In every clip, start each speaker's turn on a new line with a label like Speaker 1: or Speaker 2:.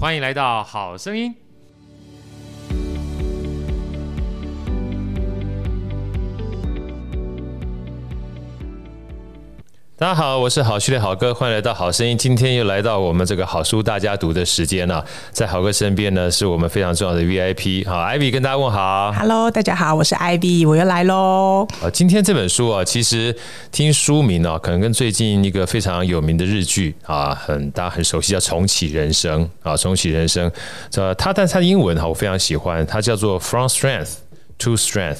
Speaker 1: 欢迎来到好声音。大家好，我是好序列好哥，欢迎来到好声音。今天又来到我们这个好书大家读的时间了，在好哥身边呢，是我们非常重要的 VIP。好，Ivy 跟大家问好。
Speaker 2: Hello，大家好，我是 Ivy，我又来喽。
Speaker 1: 啊，今天这本书啊，其实听书名呢，可能跟最近一个非常有名的日剧啊，很大家很熟悉，叫《重启人生》啊，《重启人生》。呃，它但是它的英文哈，我非常喜欢，它叫做 From Strength to Strength。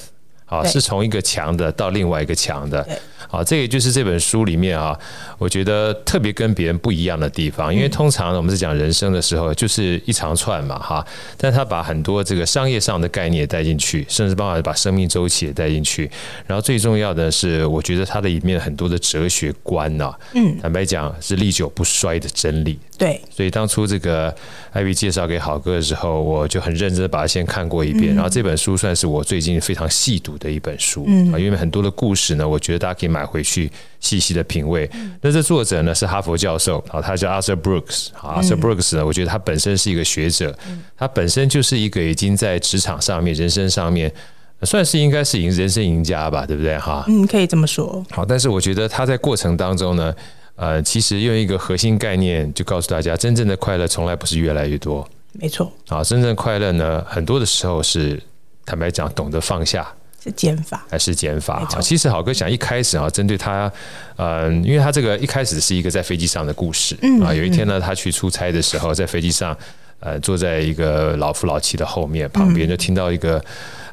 Speaker 1: 啊，是从一个强的到另外一个强的。好，这个就是这本书里面啊，我觉得特别跟别人不一样的地方。因为通常我们是讲人生的时候，就是一长串嘛，哈。但他把很多这个商业上的概念也带进去，甚至帮我把生命周期也带进去。然后最重要的是，我觉得它的里面很多的哲学观呐，嗯，坦白讲是历久不衰的真理。
Speaker 2: 对，
Speaker 1: 所以当初这个艾比介绍给好哥的时候，我就很认真的把它先看过一遍。然后这本书算是我最近非常细读的一本书，啊，因为很多的故事呢，我觉得大家可以买回去细细的品味。那这作者呢是哈佛教授，啊，他叫 Arthur Brooks，啊，Arthur Brooks 呢，我觉得他本身是一个学者，他本身就是一个已经在职场上面、人生上面，算是应该是赢人生赢家吧，对不对？哈，
Speaker 2: 嗯，可以这么说。
Speaker 1: 好，但是我觉得他在过程当中呢。呃，其实用一个核心概念就告诉大家，真正的快乐从来不是越来越多，
Speaker 2: 没错。
Speaker 1: 啊，真正快乐呢，很多的时候是坦白讲，懂得放下，
Speaker 2: 是减法，
Speaker 1: 还是减法？好，其实好哥想一开始啊，针对他，呃，因为他这个一开始是一个在飞机上的故事，嗯，啊，有一天呢，他去出差的时候，在飞机上，呃，坐在一个老夫老妻的后面，旁边就听到一个，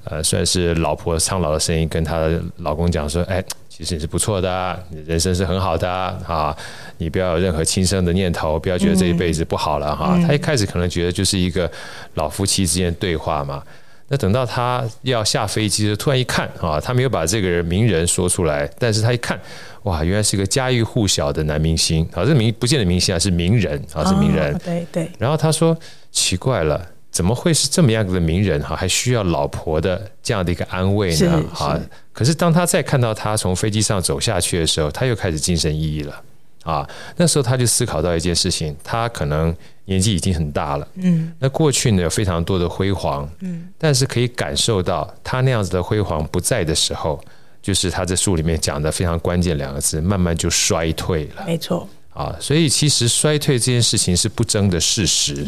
Speaker 1: 呃，算是老婆苍老的声音，跟他老公讲说，哎。其实你是不错的，你人生是很好的啊！你不要有任何轻生的念头，不要觉得这一辈子不好了哈。他一开始可能觉得就是一个老夫妻之间的对话嘛。那等到他要下飞机，突然一看啊，他没有把这个人名人说出来，但是他一看，哇，原来是一个家喻户晓的男明星啊！这名不见得明星啊，是名人啊，是名人。
Speaker 2: 对对。
Speaker 1: 然后他说：“奇怪了。”怎么会是这么样的名人哈？还需要老婆的这样的一个安慰呢？啊！可是当他再看到他从飞机上走下去的时候，他又开始精神奕奕了啊！那时候他就思考到一件事情：他可能年纪已经很大了，嗯，那过去呢有非常多的辉煌，嗯，但是可以感受到他那样子的辉煌不在的时候，就是他在书里面讲的非常关键两个字：慢慢就衰退了。
Speaker 2: 没错。
Speaker 1: 啊，所以其实衰退这件事情是不争的事实，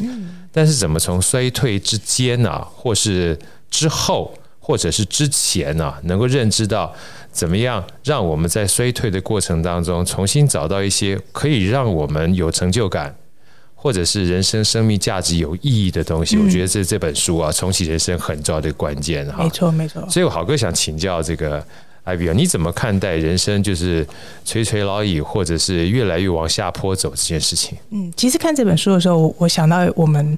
Speaker 1: 但是怎么从衰退之间呢，或是之后，或者是之前呢，能够认知到怎么样让我们在衰退的过程当中重新找到一些可以让我们有成就感，或者是人生生命价值有意义的东西，我觉得这这本书啊，重启人生很重要的关键哈。
Speaker 2: 没错，没错。
Speaker 1: 所以我好哥想请教这个。你怎么看待人生就是垂垂老矣，或者是越来越往下坡走这件事情？
Speaker 2: 嗯，其实看这本书的时候，我想到我们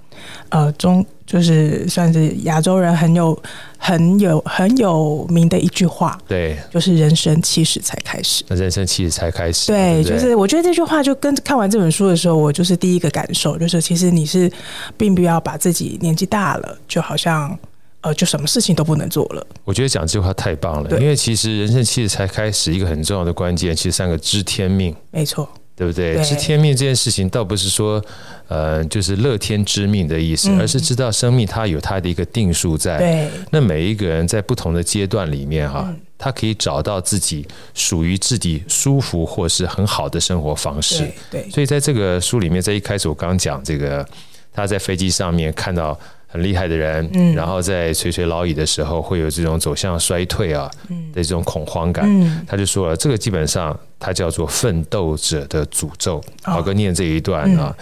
Speaker 2: 呃中就是算是亚洲人很有很有很有名的一句话，
Speaker 1: 对，
Speaker 2: 就是人生七十才开始。
Speaker 1: 那人生七十才开始，
Speaker 2: 对，就是我觉得这句话就跟看完这本书的时候，我就是第一个感受，就是其实你是并不要把自己年纪大了，就好像。呃，就什么事情都不能做了。
Speaker 1: 我觉得讲这句话太棒了，因为其实人生其实才开始，一个很重要的关键，其实三个知天命，
Speaker 2: 没错，
Speaker 1: 对不对？知天命这件事情，倒不是说呃，就是乐天知命的意思，而是知道生命它有它的一个定数在。对，那每一个人在不同的阶段里面哈，他可以找到自己属于自己舒服或是很好的生活方式。对，所以在这个书里面，在一开始我刚讲这个，他在飞机上面看到。很厉害的人，嗯，然后在垂垂老矣的时候，会有这种走向衰退啊的这种恐慌感。嗯，他就说了，这个基本上他叫做奋斗者的诅咒。好哥念这一段啊，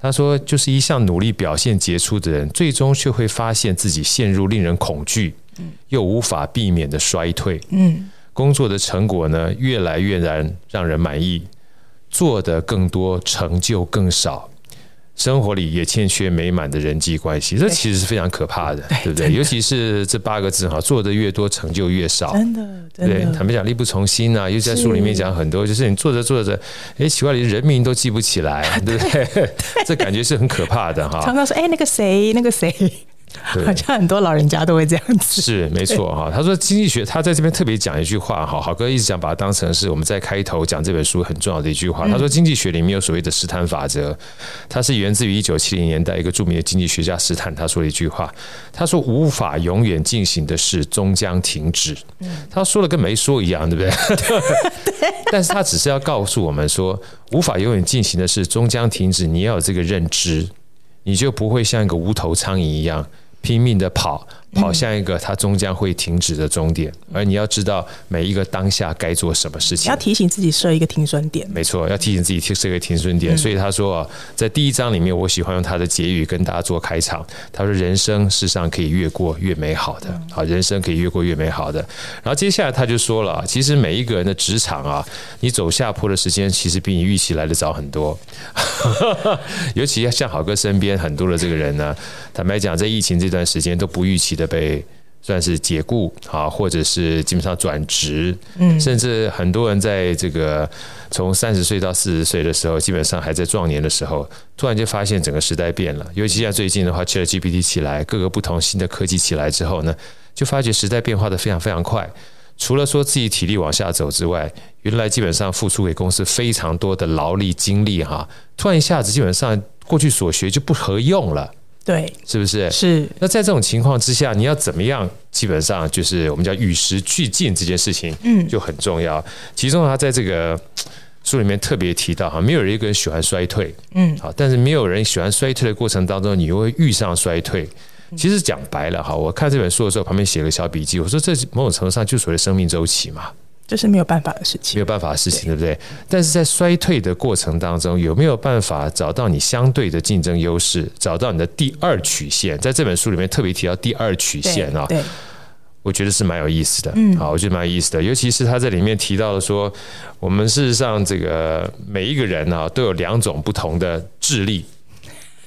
Speaker 1: 他说，就是一向努力表现杰出的人，最终却会发现自己陷入令人恐惧，又无法避免的衰退。嗯，工作的成果呢，越来越难让人满意，做的更多，成就更少。生活里也欠缺美满的人际关系，这其实是非常可怕的，对，对不对？尤其是这八个字哈，做的越多，成就越少，真的，真的对。坦白讲，力不从心啊，又在书里面讲很多，就是你做着做着，哎，奇怪，连人名都记不起来，对不对？对 这感觉是很可怕的哈。
Speaker 2: 常常说，哎，那个谁，那个谁。好像很多老人家都会这样子。
Speaker 1: 是没错哈。他说经济学，他在这边特别讲一句话哈。好哥一直想把它当成是我们在开头讲这本书很重要的一句话。他说经济学里面有所谓的斯坦法则，它是源自于一九七零年代一个著名的经济学家斯坦他说的一句话。他说无法永远进行的事终将停止。他说了跟没说一样，对不对？对。但是他只是要告诉我们说，无法永远进行的事终将停止，你要有这个认知，你就不会像一个无头苍蝇一样拼命的跑。跑向一个它终将会停止的终点，而你要知道每一个当下该做什么事情。
Speaker 2: 要提醒自己设一个停损点。
Speaker 1: 没错，要提醒自己设一个停损点。所以他说，在第一章里面，我喜欢用他的结语跟大家做开场。他说：“人生世上可以越过越美好的，好，人生可以越过越美好的。”然后接下来他就说了：“其实每一个人的职场啊，你走下坡的时间其实比你预期来的早很多。尤其像好哥身边很多的这个人呢，坦白讲，在疫情这段时间都不预期的被算是解雇啊，或者是基本上转职，嗯，甚至很多人在这个从三十岁到四十岁的时候，基本上还在壮年的时候，突然就发现整个时代变了。尤其像最近的话，ChatGPT 起来，各个不同新的科技起来之后呢，就发觉时代变化的非常非常快。除了说自己体力往下走之外，原来基本上付出给公司非常多的劳力精力哈，突然一下子基本上过去所学就不合用了。
Speaker 2: 对，
Speaker 1: 是不是？
Speaker 2: 是。
Speaker 1: 那在这种情况之下，你要怎么样？基本上就是我们叫与时俱进这件事情，嗯，就很重要。其中他在这个 书里面特别提到哈，没有人一个人喜欢衰退，嗯，好，但是没有人喜欢衰退的过程当中，你又会遇上衰退。其实讲白了哈，我看这本书的时候，旁边写了个小笔记，我说这某种程度上就所谓生命周期嘛。
Speaker 2: 这是没有办法的事情，
Speaker 1: 没有办法的事情，对不对？但是在衰退的过程当中，有没有办法找到你相对的竞争优势，找到你的第二曲线？在这本书里面特别提到第二曲线啊，对，我觉得是蛮有意思的。嗯，好，我觉得蛮有意思的，尤其是他在里面提到了说，我们事实上这个每一个人啊，都有两种不同的智力。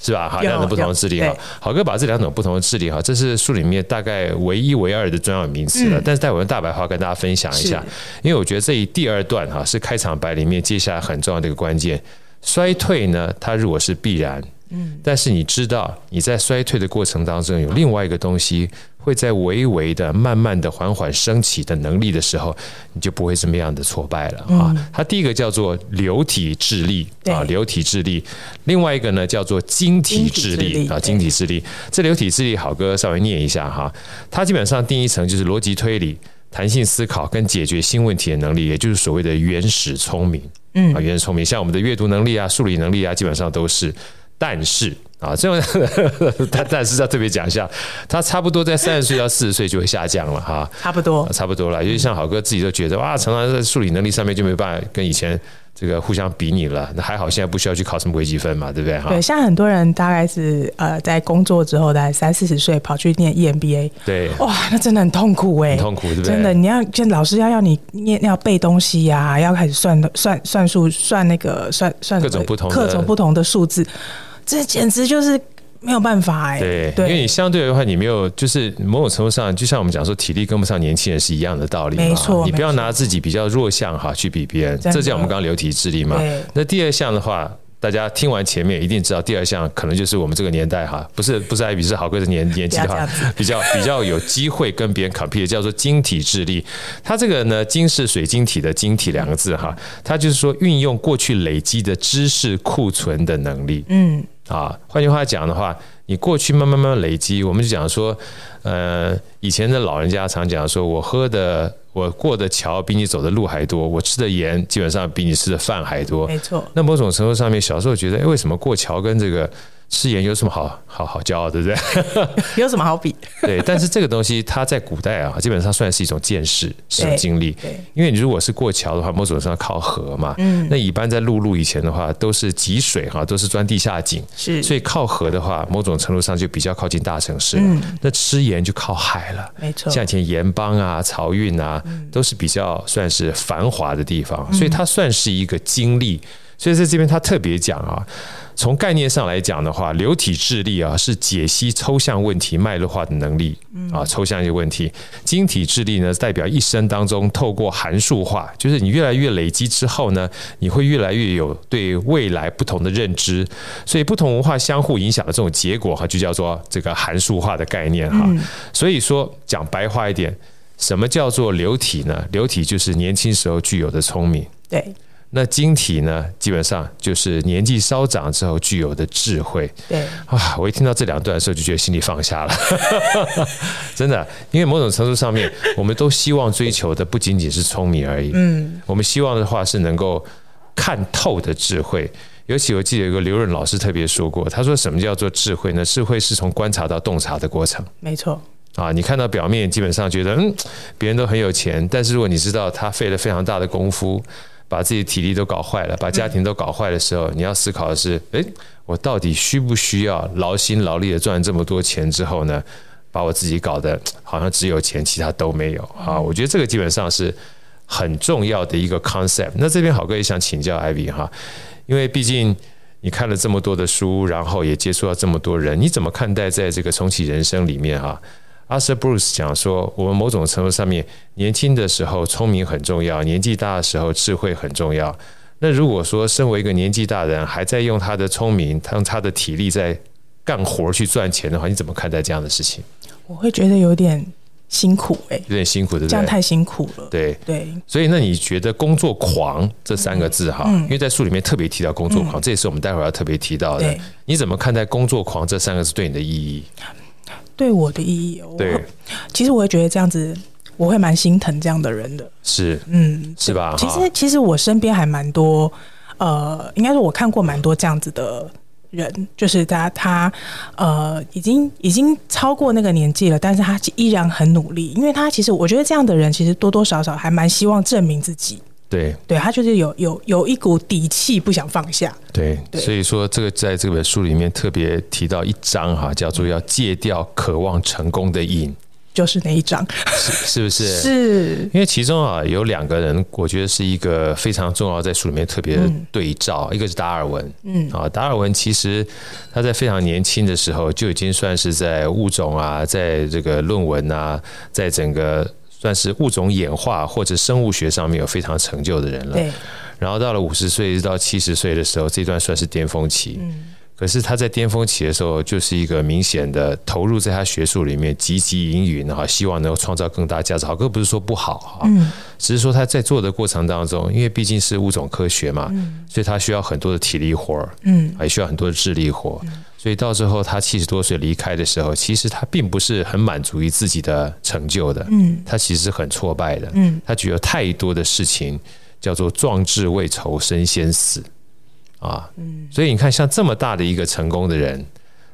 Speaker 1: 是吧？好，两种不同的智力哈。好哥把这两种不同的智力哈，这是书里面大概唯一唯二的专有名词了。但是待会用大白话跟大家分享一下，因为我觉得这一第二段哈是开场白里面接下来很重要的一个关键。衰退呢，它如果是必然，嗯，但是你知道你在衰退的过程当中有另外一个东西。会在微微的、慢慢的、缓缓升起的能力的时候，你就不会这么样的挫败了啊。它第一个叫做流体智力啊，流体智力；另外一个呢叫做晶体智力啊，晶体智力。这流体智力，好哥稍微念一下哈。它基本上定义成就是逻辑推理、弹性思考跟解决新问题的能力，也就是所谓的原始聪明。嗯啊，原始聪明，像我们的阅读能力啊、数理能力啊，基本上都是。但是啊，这种 但但是要特别讲一下，他差不多在三十岁到四十岁就会下降了哈，
Speaker 2: 差不多，
Speaker 1: 差不多了。因为像好哥自己都觉得哇，常常在数理能力上面就没办法跟以前这个互相比拟了。那还好，现在不需要去考什么微积分嘛，对不对？哈，
Speaker 2: 对，像很多人大概是呃在工作之后，大概三四十岁跑去念 EMBA，
Speaker 1: 对，
Speaker 2: 哇，那真的很痛苦哎，
Speaker 1: 很痛苦，对不对？
Speaker 2: 真的，你要就老师要要你念要背东西呀、啊，要开始算算算数，算那个算算
Speaker 1: 各种不同
Speaker 2: 各种不同的数字。这简直就是没有办法哎，
Speaker 1: 对，因为你相对的话，你没有，就是某种程度上，就像我们讲说，体力跟不上年轻人是一样的道理。
Speaker 2: 没错，
Speaker 1: 你不要拿自己比较弱项哈去比别人，这叫我们刚刚流体智力嘛。那第二项的话，大家听完前面一定知道，第二项可能就是我们这个年代哈，不是不是艾比是好贵的年年纪的话，比较比较有机会跟别人 compete，叫做晶体智力。它这个呢，晶是水晶体的晶体两个字哈，它就是说运用过去累积的知识库存的能力。嗯。啊，换句话讲的话，你过去慢慢慢慢累积，我们就讲说，呃，以前的老人家常讲说，我喝的，我过的桥比你走的路还多，我吃的盐基本上比你吃的饭还多。没错。那某种程度上面，小时候觉得，哎，为什么过桥跟这个？吃盐有什么好好好骄傲，对不对？
Speaker 2: 有什么好比？
Speaker 1: 对，但是这个东西它在古代啊，基本上算是一种见识，是一种经历。因为你如果是过桥的话，某种程度上靠河嘛。嗯。那一般在陆路以前的话，都是汲水哈，都是钻地下井。是。所以靠河的话，某种程度上就比较靠近大城市。嗯。那吃盐就靠海了。没错。像以前盐帮啊、漕运啊，都是比较算是繁华的地方，所以它算是一个经历。所以在这边他特别讲啊。从概念上来讲的话，流体智力啊是解析抽象问题脉络化的能力啊，抽象一些问题。晶体智力呢，代表一生当中透过函数化，就是你越来越累积之后呢，你会越来越有对未来不同的认知。所以不同文化相互影响的这种结果哈，就叫做这个函数化的概念哈。所以说讲白话一点，什么叫做流体呢？流体就是年轻时候具有的聪明。
Speaker 2: 对。
Speaker 1: 那晶体呢，基本上就是年纪稍长之后具有的智慧。
Speaker 2: 对
Speaker 1: 啊，我一听到这两段的时候，就觉得心里放下了。真的，因为某种程度上面，我们都希望追求的不仅仅是聪明而已。嗯，我们希望的话是能够看透的智慧。尤其我记得有个刘润老师特别说过，他说：“什么叫做智慧呢？智慧是从观察到洞察的过程。”
Speaker 2: 没错。
Speaker 1: 啊，你看到表面，基本上觉得嗯，别人都很有钱，但是如果你知道他费了非常大的功夫。把自己体力都搞坏了，把家庭都搞坏的时候，你要思考的是：诶，我到底需不需要劳心劳力的赚这么多钱之后呢，把我自己搞得好像只有钱，其他都没有啊？我觉得这个基本上是很重要的一个 concept。那这边好哥也想请教 Ivy 哈，因为毕竟你看了这么多的书，然后也接触到这么多人，你怎么看待在这个重启人生里面哈？Arthur Bruce 讲说，我们某种程度上面，年轻的时候聪明很重要，年纪大的时候智慧很重要。那如果说身为一个年纪大的人，还在用他的聪明，用他的体力在干活去赚钱的话，你怎么看待这样的事情？
Speaker 2: 我会觉得有点辛苦哎、欸，
Speaker 1: 有点辛苦，对不对？
Speaker 2: 这样太辛苦了。
Speaker 1: 对
Speaker 2: 对。
Speaker 1: 所以，那你觉得“工作狂”这三个字哈，因为在书里面特别提到“工作狂”，这也是我们待会儿要特别提到的。你怎么看待“工作狂”这三个字对你的意义？
Speaker 2: 对我的意义，
Speaker 1: 对，
Speaker 2: 其实我也觉得这样子，我会蛮心疼这样的人的。
Speaker 1: 是，
Speaker 2: 嗯，
Speaker 1: 是吧？
Speaker 2: 其实，其实我身边还蛮多，呃，应该说我看过蛮多这样子的人，就是他他呃，已经已经超过那个年纪了，但是他依然很努力，因为他其实我觉得这样的人其实多多少少还蛮希望证明自己。
Speaker 1: 对，
Speaker 2: 对他就是有有有一股底气，不想放下。
Speaker 1: 对，对，所以说这个在这本书里面特别提到一章哈，叫做要戒掉渴望成功的瘾，
Speaker 2: 就是那一章，
Speaker 1: 是是不是？
Speaker 2: 是。
Speaker 1: 因为其中啊有两个人，我觉得是一个非常重要，在书里面特别的对照，嗯、一个是达尔文，嗯。啊，达尔文其实他在非常年轻的时候就已经算是在物种啊，在这个论文啊，在整个。算是物种演化或者生物学上面有非常成就的人了。对。然后到了五十岁到七十岁的时候，这段算是巅峰期。嗯。可是他在巅峰期的时候，就是一个明显的投入在他学术里面，汲汲营营哈，希望能够创造更大价值。好哥不是说不好哈，嗯。只是说他在做的过程当中，因为毕竟是物种科学嘛，嗯。所以他需要很多的体力活儿，嗯，还需要很多的智力活儿。所以到最后，他七十多岁离开的时候，其实他并不是很满足于自己的成就的，嗯，他其实很挫败的，嗯，他觉得太多的事情叫做壮志未酬身先死，啊，嗯，所以你看，像这么大的一个成功的人，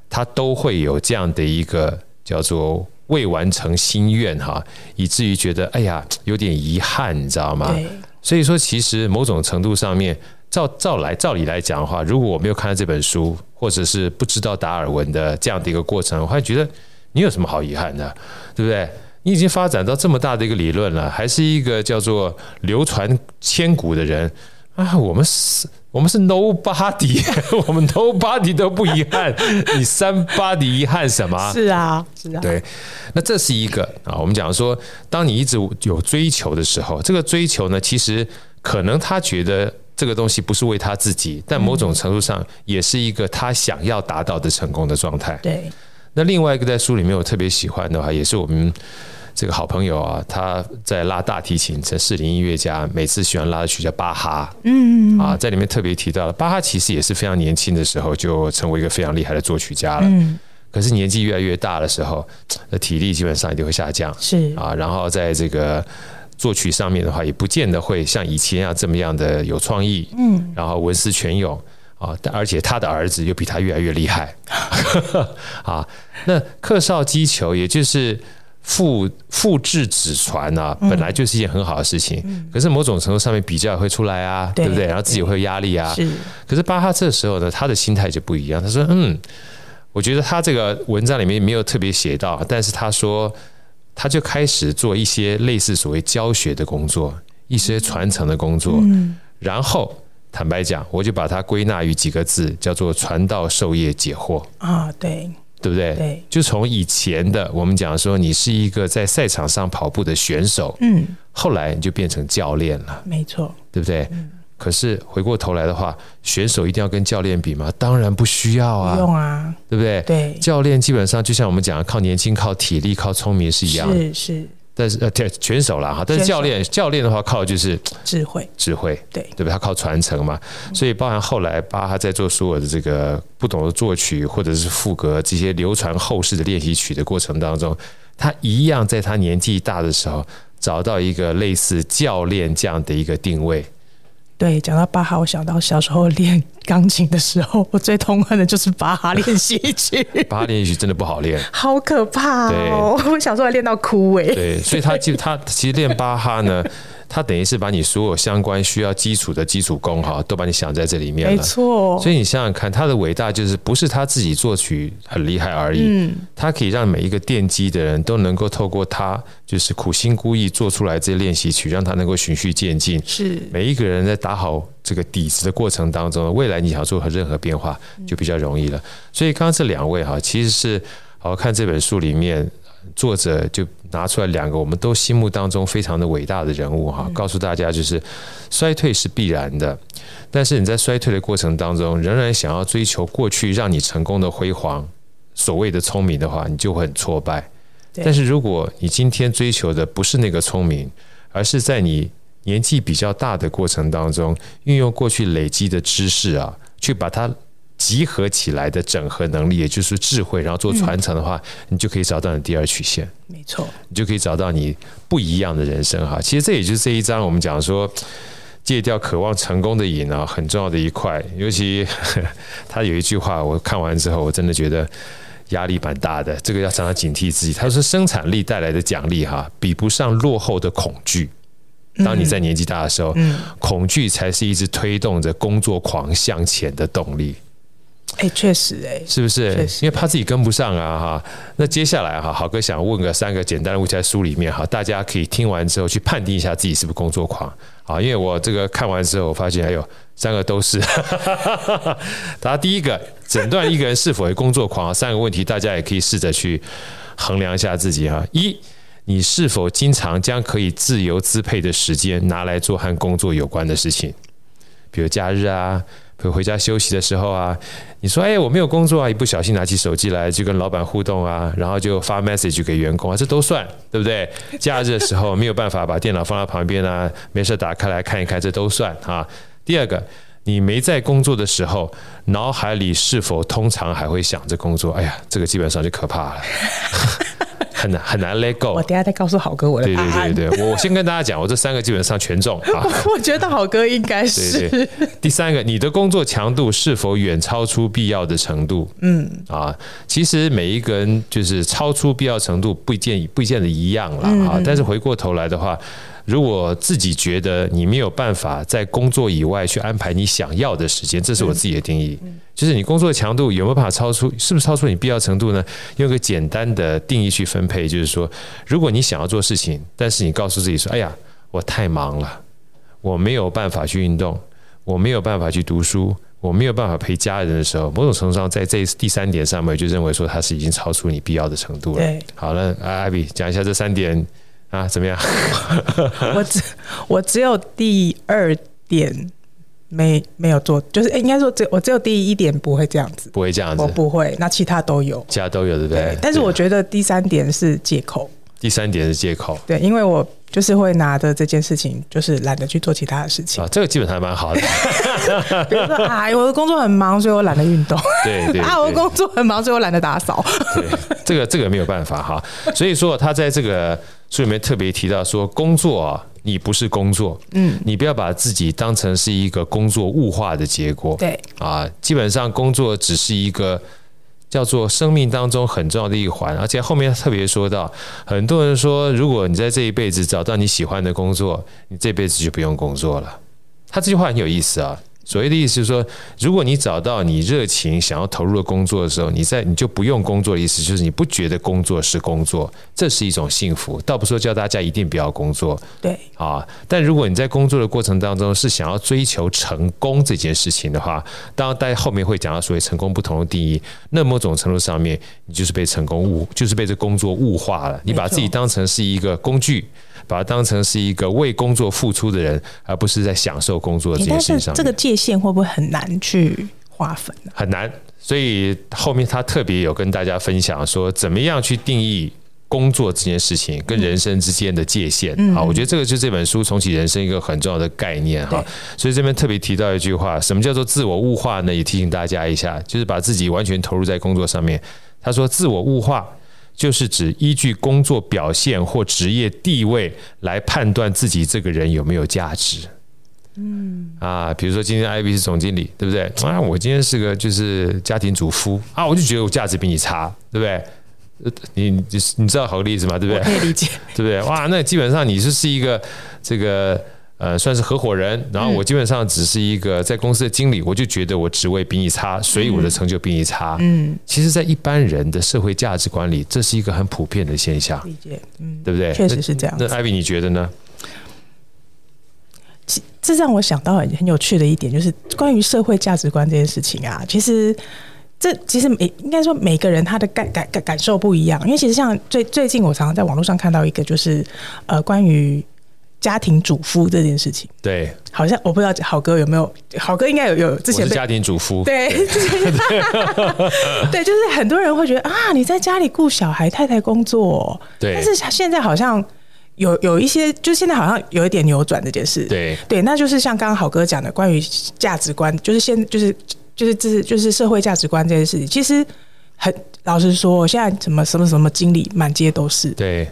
Speaker 1: 他都会有这样的一个叫做未完成心愿哈，以至于觉得哎呀有点遗憾，你知道吗？所以说，其实某种程度上面。照照来照理来讲的话，如果我没有看到这本书，或者是不知道达尔文的这样的一个过程，我还觉得你有什么好遗憾的，对不对？你已经发展到这么大的一个理论了，还是一个叫做流传千古的人啊！我们是，我们是 nobody，我们 nobody 都不遗憾，你 somebody 遗憾什么？
Speaker 2: 是啊，是啊。
Speaker 1: 对，那这是一个啊。我们讲说，当你一直有追求的时候，这个追求呢，其实可能他觉得。这个东西不是为他自己，但某种程度上也是一个他想要达到的成功的状态。
Speaker 2: 对。
Speaker 1: 那另外一个在书里面我特别喜欢的话，也是我们这个好朋友啊，他在拉大提琴，成适龄音乐家，每次喜欢拉的曲叫巴哈。嗯。啊，在里面特别提到了巴哈，其实也是非常年轻的时候就成为一个非常厉害的作曲家了。嗯。可是年纪越来越大的时候，那体力基本上一定会下降。
Speaker 2: 是。
Speaker 1: 啊，然后在这个。作曲上面的话，也不见得会像以前啊这么样的有创意，嗯，然后文思泉涌啊，但而且他的儿子又比他越来越厉害，啊，那客少击球，也就是父父继子传啊，本来就是一件很好的事情，可是某种程度上面比较也会出来啊，对不对？然后自己会有压力啊，是。可是巴哈这时候呢，他的心态就不一样，他说，嗯，我觉得他这个文章里面没有特别写到，但是他说。他就开始做一些类似所谓教学的工作，一些传承的工作，然后坦白讲，我就把它归纳于几个字，叫做传道授业解惑。
Speaker 2: 啊，对，
Speaker 1: 对不对？
Speaker 2: 对，
Speaker 1: 就从以前的我们讲说，你是一个在赛场上跑步的选手，嗯，后来你就变成教练了，
Speaker 2: 没错，
Speaker 1: 对不对？嗯。可是回过头来的话，选手一定要跟教练比吗？当然不需要啊，
Speaker 2: 不用啊，
Speaker 1: 对不对？
Speaker 2: 对，
Speaker 1: 教练基本上就像我们讲的，靠年轻、靠体力、靠聪明是一样的，
Speaker 2: 是是。
Speaker 1: 但是呃，选手啦哈，但是教练教练的话靠的就是
Speaker 2: 智慧，
Speaker 1: 智慧，
Speaker 2: 对
Speaker 1: 对不对？他靠传承嘛，所以包含后来巴哈在做所有的这个不懂得作曲或者是赋格这些流传后世的练习曲的过程当中，他一样在他年纪大的时候找到一个类似教练这样的一个定位。
Speaker 2: 对，讲到巴哈，我想到小时候练钢琴的时候，我最痛恨的就是巴哈练习曲。
Speaker 1: 巴哈练习曲真的不好练，
Speaker 2: 好可怕哦！我小时候还练到哭哎。
Speaker 1: 对，所以他就他其实练巴哈呢。他等于是把你所有相关需要基础的基础功哈，都把你想在这里面了。
Speaker 2: 没错。
Speaker 1: 所以你想想看，他的伟大就是不是他自己作曲很厉害而已，嗯，他可以让每一个奠基的人都能够透过他就是苦心孤诣做出来这些练习曲，让他能够循序渐进。
Speaker 2: 是。
Speaker 1: 每一个人在打好这个底子的过程当中，未来你想做任何变化就比较容易了。所以刚刚这两位哈，其实是好好看这本书里面。作者就拿出来两个我们都心目当中非常的伟大的人物哈，告诉大家就是衰退是必然的，但是你在衰退的过程当中，仍然想要追求过去让你成功的辉煌，所谓的聪明的话，你就会很挫败。但是如果你今天追求的不是那个聪明，而是在你年纪比较大的过程当中，运用过去累积的知识啊，去把它。集合起来的整合能力，也就是智慧，然后做传承的话，嗯、你就可以找到你第二曲线。
Speaker 2: 没错，
Speaker 1: 你就可以找到你不一样的人生哈。其实这也就是这一章我们讲说戒掉渴望成功的瘾啊，很重要的一块。尤其 他有一句话，我看完之后，我真的觉得压力蛮大的。这个要常常警惕自己。他说，生产力带来的奖励哈，比不上落后的恐惧。当你在年纪大的时候，恐惧才是一直推动着工作狂向前的动力。
Speaker 2: 哎，确实哎，
Speaker 1: 是不是？因为怕自己跟不上啊，哈。那接下来哈，好哥想问个三个简单的问题，在书里面哈，大家可以听完之后去判定一下自己是不是工作狂啊。因为我这个看完之后，我发现还有三个都是。大家第一个诊断一个人是否为工作狂，三个问题大家也可以试着去衡量一下自己哈。一，你是否经常将可以自由支配的时间拿来做和工作有关的事情，比如假日啊？回家休息的时候啊，你说哎，我没有工作啊，一不小心拿起手机来就跟老板互动啊，然后就发 message 给员工啊，这都算对不对？假日的时候没有办法把电脑放到旁边啊，没事打开来看一看，这都算啊。第二个，你没在工作的时候，脑海里是否通常还会想着工作？哎呀，这个基本上就可怕了。很难很难 let go。
Speaker 2: 我等下再告诉好哥我的答案。
Speaker 1: 对对对对，我先跟大家讲，我这三个基本上全中啊。
Speaker 2: 我觉得好哥应该是。
Speaker 1: 对对对。第三个，你的工作强度是否远超出必要的程度？嗯啊，其实每一个人就是超出必要程度不一定不一定的一样了啊。但是回过头来的话。如果自己觉得你没有办法在工作以外去安排你想要的时间，这是我自己的定义。就是你工作的强度有没有办法超出，是不是超出你必要程度呢？用个简单的定义去分配，就是说，如果你想要做事情，但是你告诉自己说：“哎呀，我太忙了，我没有办法去运动，我没有办法去读书，我没有办法陪家人的时候，某种程度上，在这第三点上面，就认为说它是已经超出你必要的程度了。对”好了，阿比讲一下这三点。啊，怎么样？
Speaker 2: 我只我只有第二点没没有做，就是应该说只我只有第一点不会这样子，
Speaker 1: 不会这样子，
Speaker 2: 我不会，那其他都有，
Speaker 1: 其他都有，对不对？对，
Speaker 2: 但是我觉得第三点是借口，
Speaker 1: 第三点是借口，
Speaker 2: 对，因为我就是会拿着这件事情，就是懒得去做其他的事情
Speaker 1: 啊，这个基本上还蛮好的。
Speaker 2: 比如说 啊，我的工作很忙，所以我懒得运动。
Speaker 1: 对对，对
Speaker 2: 啊，我的工作很忙，所以我懒得打扫。
Speaker 1: 对，这个这个没有办法哈，所以说他在这个。书里面特别提到说，工作啊，你不是工作，嗯，你不要把自己当成是一个工作物化的结果，
Speaker 2: 对，
Speaker 1: 啊，基本上工作只是一个叫做生命当中很重要的一环，而且后面特别说到，很多人说，如果你在这一辈子找到你喜欢的工作，你这辈子就不用工作了。他这句话很有意思啊。所谓的意思就是说，如果你找到你热情想要投入的工作的时候，你在你就不用工作的意思就是你不觉得工作是工作，这是一种幸福。倒不说叫大家一定不要工作，
Speaker 2: 对
Speaker 1: 啊。但如果你在工作的过程当中是想要追求成功这件事情的话，当然大家后面会讲到所谓成功不同的定义，那某种程度上面你就是被成功物，就是被这工作物化了。你把自己当成是一个工具。把它当成是一个为工作付出的人，而不是在享受工作这件事情上。
Speaker 2: 这个界限会不会很难去划分呢？
Speaker 1: 很难，所以后面他特别有跟大家分享说，怎么样去定义工作这件事情跟人生之间的界限。好，我觉得这个就是这本书重启人生一个很重要的概念哈。所以这边特别提到一句话，什么叫做自我物化呢？也提醒大家一下，就是把自己完全投入在工作上面。他说，自我物化。就是指依据工作表现或职业地位来判断自己这个人有没有价值。嗯啊，比如说今天 Ivy 是总经理，对不对？啊，我今天是个就是家庭主妇啊，我就觉得我价值比你差，对不对？你你你知道好个例子吗？对不对？
Speaker 2: 可以理解，
Speaker 1: 对不对？哇，那基本上你就是一个这个。呃，算是合伙人，然后我基本上只是一个在公司的经理，我就觉得我职位比你差，所以我的成就比你差。嗯，其实，在一般人的社会价值观里，这是一个很普遍的现象。理解，嗯，对不对？
Speaker 2: 确实是这样。
Speaker 1: 那艾比，你觉得呢？
Speaker 2: 这让我想到很很有趣的一点，就是关于社会价值观这件事情啊。其实，这其实每应该说每个人他的感感感感受不一样，因为其实像最最近我常常在网络上看到一个，就是呃关于。家庭主妇这件事情，
Speaker 1: 对，
Speaker 2: 好像我不知道好哥有没有，好哥应该有有之前
Speaker 1: 是家庭主妇，
Speaker 2: 对，对，就是很多人会觉得啊，你在家里顾小孩，太太工作，
Speaker 1: 对，
Speaker 2: 但是现在好像有有一些，就现在好像有一点扭转这件事，
Speaker 1: 对，
Speaker 2: 对，那就是像刚刚好哥讲的，关于价值观，就是现就是就是这就是社会价值观这件事情，其实很老实说，现在什么什么什么经理满街都是，
Speaker 1: 对，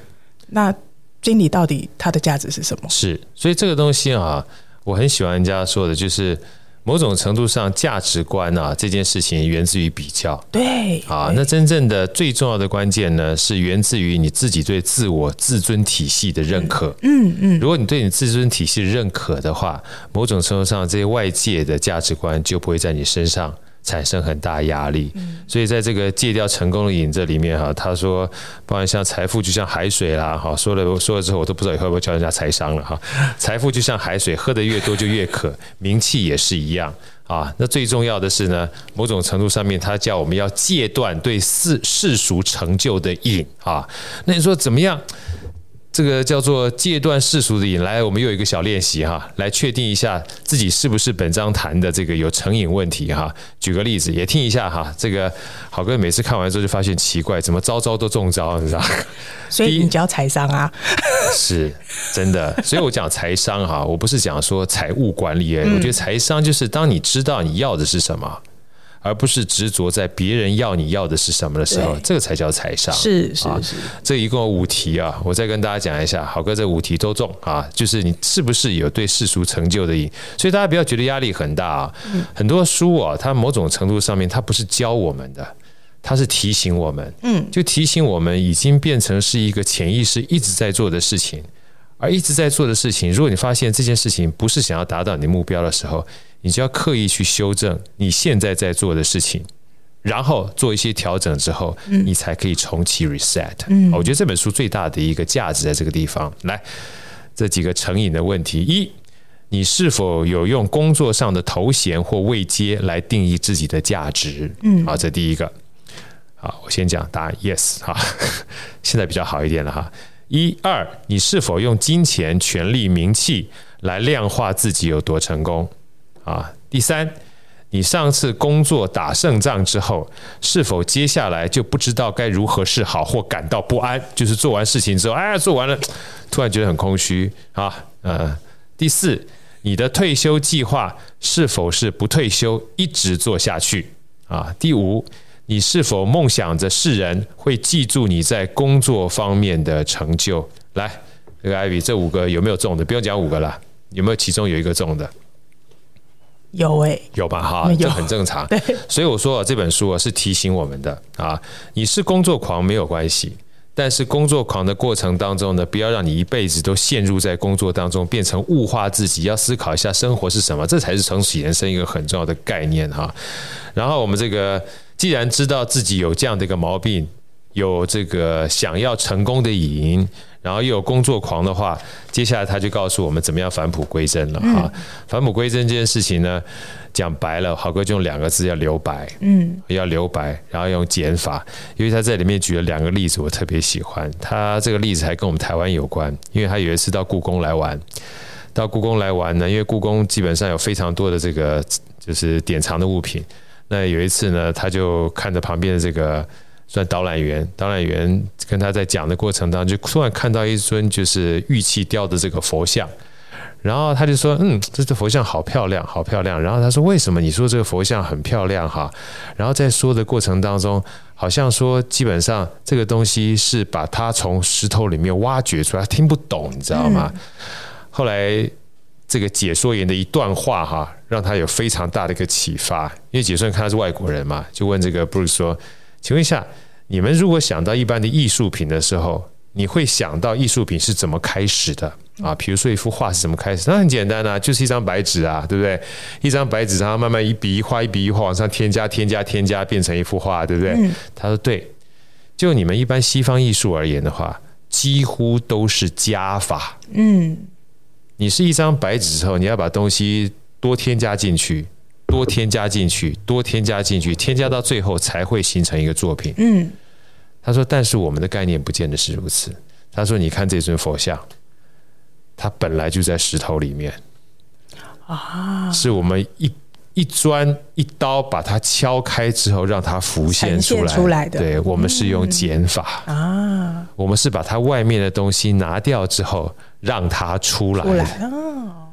Speaker 2: 那。经理到底它的价值是什么？
Speaker 1: 是，所以这个东西啊，我很喜欢人家说的，就是某种程度上价值观啊，这件事情源自于比较。
Speaker 2: 对
Speaker 1: 啊，那真正的最重要的关键呢，是源自于你自己对自我自尊体系的认可。嗯嗯，如果你对你自尊体系认可的话，某种程度上这些外界的价值观就不会在你身上。产生很大压力，所以在这个戒掉成功的瘾这里面哈，他说，包括像财富就像海水啦，哈，说了说了之后，我都不知道以后会不会叫人家财商了哈。财富就像海水，喝得越多就越渴，名气也是一样啊。那最重要的是呢，某种程度上面，他叫我们要戒断对世世俗成就的瘾啊。那你说怎么样？这个叫做戒断世俗的瘾，来，我们又有一个小练习哈，来确定一下自己是不是本章谈的这个有成瘾问题哈。举个例子，也听一下哈。这个好哥每次看完之后就发现奇怪，怎么招招都中招，你知道？
Speaker 2: 所以你教财商啊？
Speaker 1: 是真的。所以我讲财商哈，我不是讲说财务管理，我觉得财商就是当你知道你要的是什么。而不是执着在别人要你要的是什么的时候，这个才叫财商。
Speaker 2: 是是是，
Speaker 1: 这一共有五题啊，我再跟大家讲一下。好哥，这五题都中啊，就是你是不是有对世俗成就的瘾？所以大家不要觉得压力很大啊。很多书啊，它某种程度上面，它不是教我们的，它是提醒我们。嗯，就提醒我们已经变成是一个潜意识一直在做的事情，而一直在做的事情，如果你发现这件事情不是想要达到你的目标的时候。你就要刻意去修正你现在在做的事情，然后做一些调整之后，你才可以重启 reset。嗯，我觉得这本书最大的一个价值在这个地方。来，这几个成瘾的问题：一，你是否有用工作上的头衔或位阶来定义自己的价值？嗯，好，这第一个。好，我先讲答案，yes。哈，现在比较好一点了哈。一二，你是否用金钱、权力、名气来量化自己有多成功？啊，第三，你上次工作打胜仗之后，是否接下来就不知道该如何是好，或感到不安？就是做完事情之后，哎，做完了，突然觉得很空虚啊。呃，第四，你的退休计划是否是不退休，一直做下去？啊，第五，你是否梦想着世人会记住你在工作方面的成就？来，这个艾比，这五个有没有中的？不用讲五个了，有没有其中有一个中的？
Speaker 2: 有哎、欸，
Speaker 1: 有吧哈，这很正常。对，所以我说啊这本书啊是提醒我们的啊，你是工作狂没有关系，但是工作狂的过程当中呢，不要让你一辈子都陷入在工作当中，变成物化自己。要思考一下生活是什么，这才是重启人生一个很重要的概念哈。然后我们这个既然知道自己有这样的一个毛病，有这个想要成功的瘾，然后又有工作狂的话，接下来他就告诉我们怎么样返璞归真了哈。返璞归真这件事情呢，讲白了，豪哥就用两个字，要留白，嗯，要留白，然后用减法。因为他在里面举了两个例子，我特别喜欢。他这个例子还跟我们台湾有关，因为他有一次到故宫来玩，到故宫来玩呢，因为故宫基本上有非常多的这个就是典藏的物品。那有一次呢，他就看着旁边的这个算导览员，导览员跟他在讲的过程当中，就突然看到一尊就是玉器雕的这个佛像。然后他就说：“嗯，这这佛像好漂亮，好漂亮。”然后他说：“为什么你说这个佛像很漂亮？哈？”然后在说的过程当中，好像说基本上这个东西是把它从石头里面挖掘出来，他听不懂，你知道吗？嗯、后来这个解说员的一段话哈，让他有非常大的一个启发。因为解说员看他是外国人嘛，就问这个布鲁斯说：“请问一下，你们如果想到一般的艺术品的时候，你会想到艺术品是怎么开始的？”啊，比如说一幅画是怎么开始？那很简单啊，就是一张白纸啊，对不对？一张白纸，然后慢慢一笔一画，一笔一画往上添加、添加、添加，变成一幅画，对不对？嗯、他说对。就你们一般西方艺术而言的话，几乎都是加法。嗯，你是一张白纸之后，你要把东西多添加进去，多添加进去，多添加进去，添加到最后才会形成一个作品。嗯，他说，但是我们的概念不见得是如此。他说，你看这尊佛像。它本来就在石头里面啊，是我们一一砖一刀把它敲开之后，让它浮现出来出来的。对，我们是用减法啊，我们是把它外面的东西拿掉之后，让它出来。出来啊。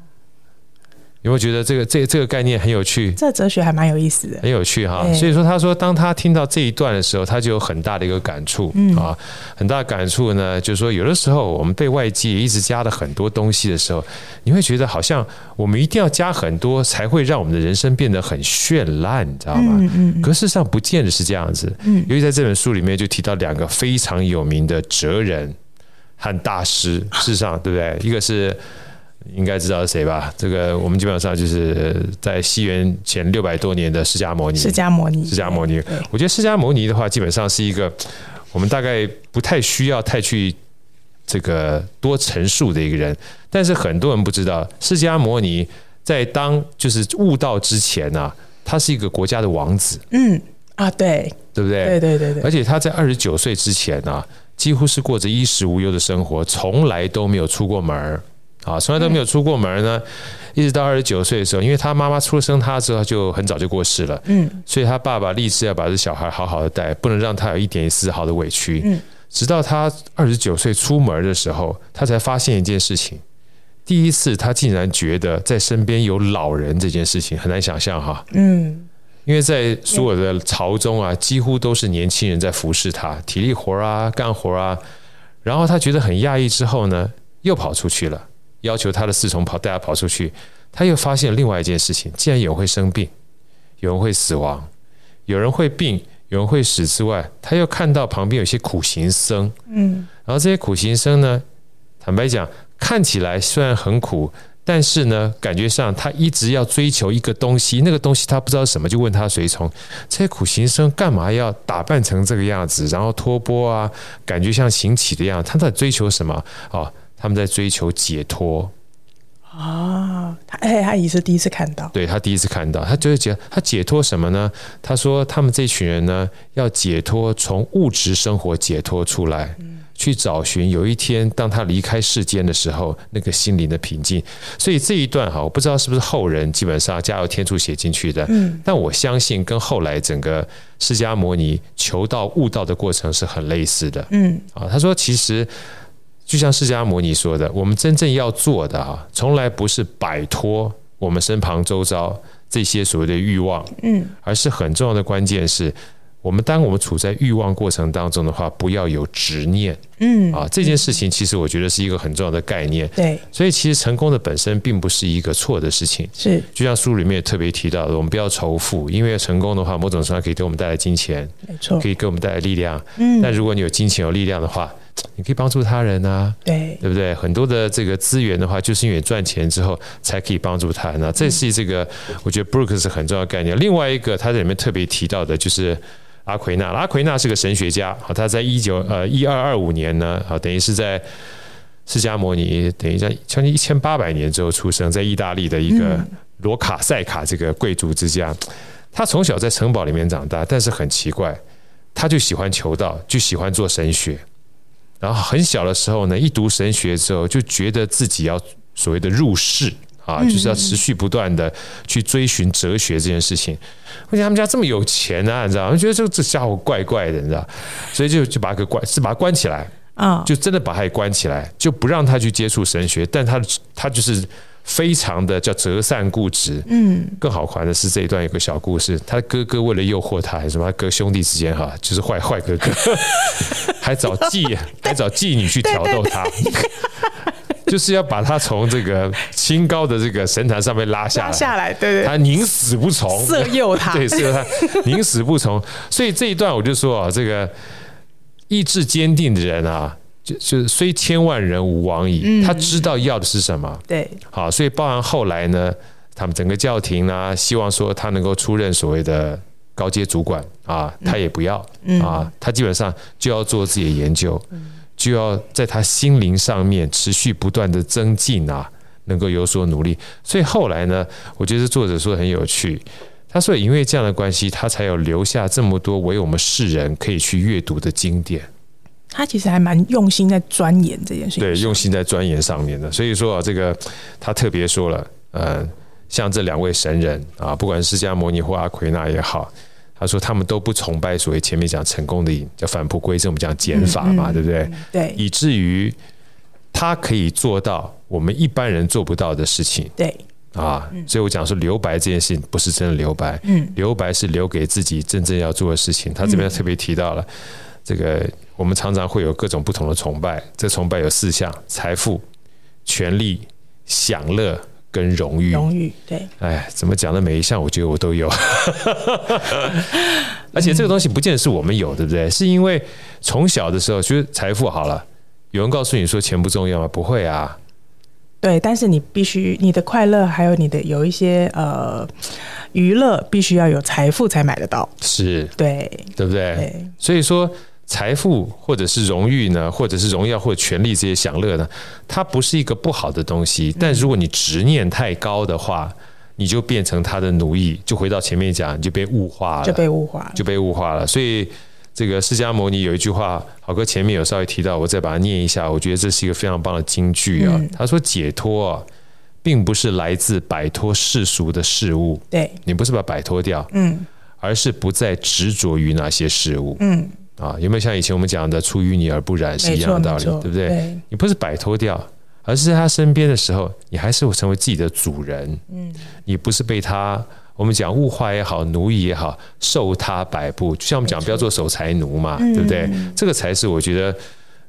Speaker 1: 有没有觉得这个这个、这个概念很有趣？
Speaker 2: 这哲学还蛮有意思的，
Speaker 1: 很有趣哈。所以说，他说当他听到这一段的时候，他就有很大的一个感触啊，很大的感触呢，就是说有的时候我们被外界一直加了很多东西的时候，你会觉得好像我们一定要加很多才会让我们的人生变得很绚烂，你知道吗？嗯嗯。可事实上不见得是这样子。嗯。尤其在这本书里面就提到两个非常有名的哲人和大师，事实上对不对？一个是。应该知道是谁吧？这个我们基本上就是在西元前六百多年的释迦牟尼。释迦牟尼，释迦牟尼。我觉得释迦牟尼的话，基本上是一个我们大概不太需要太去这个多陈述的一个人。但是很多人不知道，释迦牟尼在当就是悟道之前呢、啊，他是一个国家的王子。嗯啊，对，对不对？对对对对。而且他在二十九岁之前呢、啊，几乎是过着衣食无忧的生活，从来都没有出过门啊，从来都没有出过门呢，一直到二十九岁的时候，因为他妈妈出生他之后就很早就过世了，嗯，所以他爸爸立志要把这小孩好好的带，不能让他有一点丝毫的委屈，嗯，直到他二十九岁出门的时候，他才发现一件事情，第一次他竟然觉得在身边有老人这件事情很难想象哈，嗯，因为在所有的朝中啊，几乎都是年轻人在服侍他，体力活啊，干活啊，然后他觉得很讶异之后呢，又跑出去了。要求他的侍从跑，带他跑出去。他又发现另外一件事情：既然有人会生病，有人会死亡，有人会病，有人会死之外，他又看到旁边有些苦行僧。嗯，然后这些苦行僧呢，坦白讲，看起来虽然很苦，但是呢，感觉上他一直要追求一个东西，那个东西他不知道什么，就问他随从。这些苦行僧干嘛要打扮成这个样子，然后托钵啊，感觉像行乞的样子？他在追求什么？哦。他们在追求解脱
Speaker 2: 啊！他哎，他也是第一次看到，
Speaker 1: 对他第一次看到，他就是解他解脱什么呢？他说他们这群人呢，要解脱从物质生活解脱出来，嗯、去找寻有一天当他离开世间的时候，那个心灵的平静。所以这一段哈，我不知道是不是后人基本上加油添醋写进去的，嗯，但我相信跟后来整个释迦牟尼求道悟道的过程是很类似的，嗯啊，他说其实。就像释迦牟尼说的，我们真正要做的啊，从来不是摆脱我们身旁周遭这些所谓的欲望，嗯，而是很重要的关键是，我们当我们处在欲望过程当中的话，不要有执念。
Speaker 2: 嗯
Speaker 1: 啊，这件事情其实我觉得是一个很重要的概念。
Speaker 2: 对，
Speaker 1: 所以其实成功的本身并不是一个错的事情。
Speaker 2: 是，
Speaker 1: 就像书里面也特别提到的，我们不要仇富，因为成功的话，某种程度上可以给我们带来金钱，
Speaker 2: 没错，
Speaker 1: 可以给我们带来力量。
Speaker 2: 嗯，
Speaker 1: 但如果你有金钱有力量的话，你可以帮助他人啊，
Speaker 2: 对，
Speaker 1: 对不对？很多的这个资源的话，就是因为赚钱之后才可以帮助他人啊。这是这个，我觉得 Brooks 是很重要的概念。另外一个，他在里面特别提到的就是。阿奎那，阿奎那是个神学家，好，他在一九呃一二二五年呢，好，等于是在释迦牟尼等于在将近一千八百年之后出生在意大利的一个罗卡塞卡这个贵族之家。他从小在城堡里面长大，但是很奇怪，他就喜欢求道，就喜欢做神学。然后很小的时候呢，一读神学之后，就觉得自己要所谓的入世。啊，就是要持续不断的去追寻哲学这件事情。为什么他们家这么有钱啊？你知道？我觉得这这家伙怪怪的，你知道？所以就就把他给关，是把他关起来啊，就真的把他给关起来，就不让他去接触神学。但他他就是非常的叫折善固执。嗯，更好玩的是这一段有个小故事，他哥哥为了诱惑他，还是什么？他哥兄弟之间哈，就是坏坏哥哥，还找妓还找妓女去挑逗他。就是要把他从这个清高的这个神坛上面拉下来，拉
Speaker 2: 下来，对对，
Speaker 1: 他宁死不从，
Speaker 2: 色诱他，
Speaker 1: 对，色诱他，宁死不从。所以这一段我就说啊，这个意志坚定的人啊，就就是虽千万人吾往矣，他知道要的是什么，
Speaker 2: 对，
Speaker 1: 好，所以包含后来呢，他们整个教廷呢，希望说他能够出任所谓的高阶主管啊，他也不要啊，他基本上就要做自己的研究。就要在他心灵上面持续不断的增进啊，能够有所努力。所以后来呢，我觉得作者说的很有趣。他说，因为这样的关系，他才有留下这么多为我们世人可以去阅读的经典。
Speaker 2: 他其实还蛮用心在钻研这件事情，
Speaker 1: 对，用心在钻研上面的。所以说啊，这个他特别说了，呃，像这两位神人啊，不管是释迦牟尼或阿奎那也好。他说：“他们都不崇拜所谓前面讲成功的瘾，叫返璞归真，我们讲减法嘛，对不对？
Speaker 2: 对，
Speaker 1: 以至于他可以做到我们一般人做不到的事情。
Speaker 2: 对
Speaker 1: 啊，所以我讲说留白这件事情不是真的留白，嗯，留白是留给自己真正要做的事情。他这边特别提到了这个，我们常常会有各种不同的崇拜，这崇拜有四项：财富、权力、享乐。”跟荣誉，
Speaker 2: 荣誉对，
Speaker 1: 哎，怎么讲的？每一项我觉得我都有，而且这个东西不见得是我们有，对不对？是因为从小的时候，其实财富好了，有人告诉你说钱不重要吗？不会啊，
Speaker 2: 对，但是你必须你的快乐，还有你的有一些呃娱乐，必须要有财富才买得到，
Speaker 1: 是
Speaker 2: 对，
Speaker 1: 对不对？对，所以说。财富或者是荣誉呢，或者是荣耀或者权力这些享乐呢，它不是一个不好的东西。但如果你执念太高的话，你就变成他的奴役。就回到前面讲，你就被物化了，
Speaker 2: 就被物化了，
Speaker 1: 就被物化了。所以这个释迦牟尼有一句话，好哥前面有稍微提到，我再把它念一下。我觉得这是一个非常棒的金句啊。他说：“解脱啊，并不是来自摆脱世俗的事物，
Speaker 2: 对，
Speaker 1: 你不是把它摆脱掉，嗯，而是不再执着于那些事物，嗯。”啊，有没有像以前我们讲的“出淤泥而不染”是一样的道理，对不对？对，你不是摆脱掉，而是在他身边的时候，你还是会成为自己的主人。嗯，你不是被他我们讲物化也好，奴役也好，受他摆布。就像我们讲，不要做守财奴嘛，对不对？这个才是我觉得，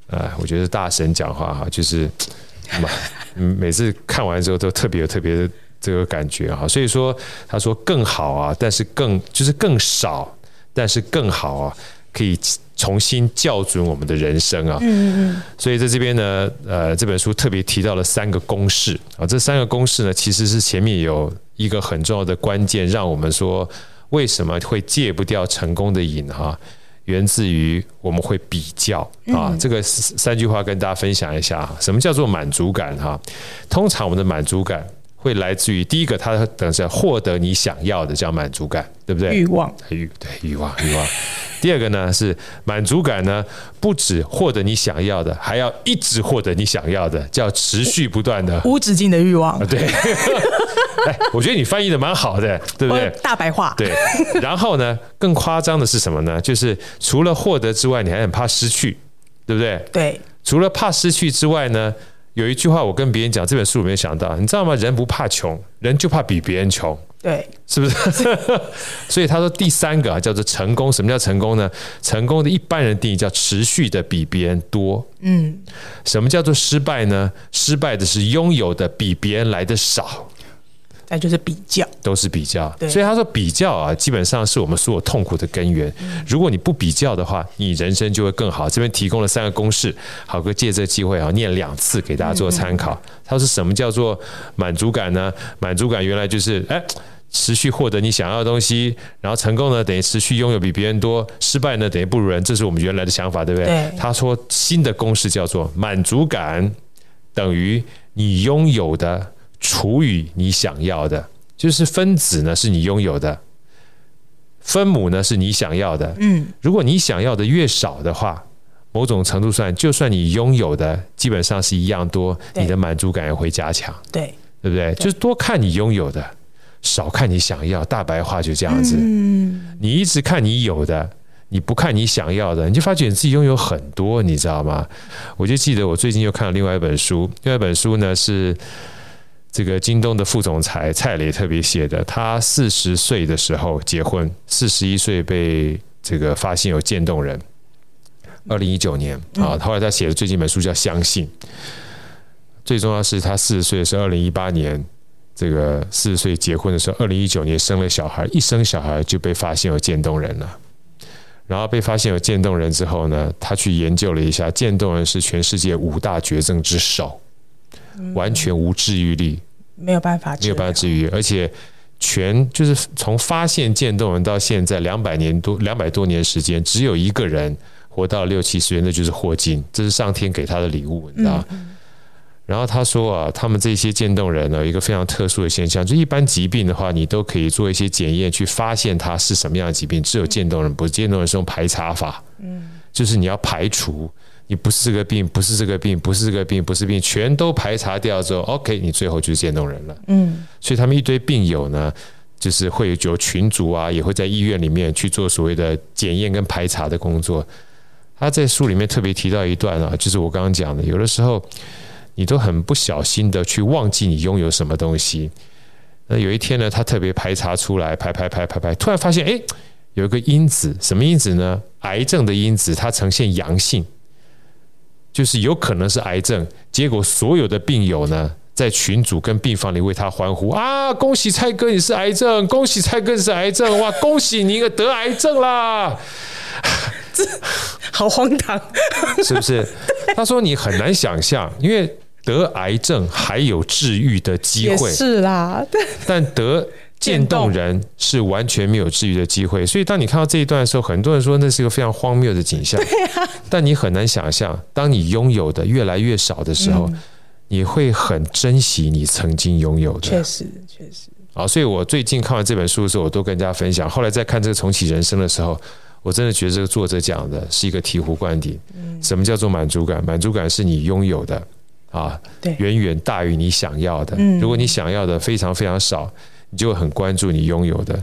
Speaker 1: 呃，我觉得大神讲话哈，就是 嘛，每次看完之后都特别有特别的这个感觉哈。所以说，他说更好啊，但是更就是更少，但是更好啊。可以重新校准我们的人生啊，嗯嗯，所以在这边呢，呃，这本书特别提到了三个公式。啊，这三个公式呢，其实是前面有一个很重要的关键，让我们说为什么会戒不掉成功的瘾哈，源自于我们会比较。啊，这个三句话跟大家分享一下，什么叫做满足感哈？通常我们的满足感会来自于第一个，它等于是获得你想要的叫满足感，对不对？
Speaker 2: 欲望，
Speaker 1: 欲对欲望欲望。第二个呢是满足感呢，不止获得你想要的，还要一直获得你想要的，叫持续不断的
Speaker 2: 无止境的欲望。
Speaker 1: 对，哎，我觉得你翻译的蛮好的，对不对？
Speaker 2: 大白话。
Speaker 1: 对。然后呢，更夸张的是什么呢？就是除了获得之外，你还很怕失去，对不对？
Speaker 2: 对。
Speaker 1: 除了怕失去之外呢，有一句话我跟别人讲，这本书里面想到，你知道吗？人不怕穷，人就怕比别人穷。
Speaker 2: 对，
Speaker 1: 是不是？所以他说第三个啊，叫做成功。什么叫成功呢？成功的一般人定义叫持续的比别人多。嗯，什么叫做失败呢？失败的是拥有的比别人来的少。
Speaker 2: 再就是比较，
Speaker 1: 都是比较。所以他说比较啊，基本上是我们所有痛苦的根源。如果你不比较的话，你人生就会更好。这边提供了三个公式，好哥借这个机会啊，念两次给大家做参考。他说什么叫做满足感呢？满足感原来就是哎，持续获得你想要的东西，然后成功呢等于持续拥有比别人多，失败呢等于不如人。这是我们原来的想法，对不对？对。他说新的公式叫做满足感等于你拥有的。除以你想要的，就是分子呢是你拥有的，分母呢是你想要的。嗯，如果你想要的越少的话，某种程度上，就算你拥有的基本上是一样多，你的满足感也会加强。对，对不对？就是多看你拥有的，少看你想要。大白话就这样子。嗯，你一直看你有的，你不看你想要的，你就发觉你自己拥有很多，你知道吗？我就记得我最近又看了另外一本书，另外一本书呢是。这个京东的副总裁蔡磊特别写的，他四十岁的时候结婚，四十一岁被这个发现有渐冻人。二零一九年啊，后来他写的最近一本书叫《相信》。最重要是他四十岁是二零一八年，这个四十岁结婚的时候，二零一九年生了小孩，一生小孩就被发现有渐冻人了。然后被发现有渐冻人之后呢，他去研究了一下，渐冻人是全世界五大绝症之首，完全无治愈力。
Speaker 2: 没有办法，
Speaker 1: 没有办法治愈，而且全就是从发现渐冻人到现在两百年多两百多年时间，只有一个人活到六七十岁，那就是霍金，这是上天给他的礼物，你知道？嗯、然后他说啊，他们这些渐冻人呢，有一个非常特殊的现象，就一般疾病的话，你都可以做一些检验去发现它是什么样的疾病，只有渐冻人不是，渐冻人是用排查法，嗯，就是你要排除。你不是这个病，不是这个病，不是这个病，不是病，全都排查掉之后，OK，你最后就是渐冻人了。嗯，所以他们一堆病友呢，就是会有群组啊，也会在医院里面去做所谓的检验跟排查的工作。他在书里面特别提到一段啊，就是我刚刚讲的，有的时候你都很不小心的去忘记你拥有什么东西。那有一天呢，他特别排查出来，排排排排排，突然发现，哎，有一个因子，什么因子呢？癌症的因子，它呈现阳性。就是有可能是癌症，结果所有的病友呢，在群组跟病房里为他欢呼啊！恭喜蔡哥你是癌症，恭喜蔡哥你是癌症，哇！恭喜你得癌症啦！
Speaker 2: 这好荒唐，
Speaker 1: 是不是？他说你很难想象，因为得癌症还有治愈的机会，
Speaker 2: 是啦，
Speaker 1: 但得。渐冻人是完全没有治愈的机会，所以当你看到这一段的时候，很多人说那是一个非常荒谬的景象。对啊，但你很难想象，当你拥有的越来越少的时候，你会很珍惜你曾经拥有的。
Speaker 2: 确实，确实。
Speaker 1: 啊，所以我最近看完这本书的时候，我都跟大家分享。后来在看这个重启人生的时候，我真的觉得这个作者讲的是一个醍醐灌顶。什么叫做满足感？满足感是你拥有的啊，对，远远大于你想要的。如果你想要的非常非常少。你就会很关注你拥有的，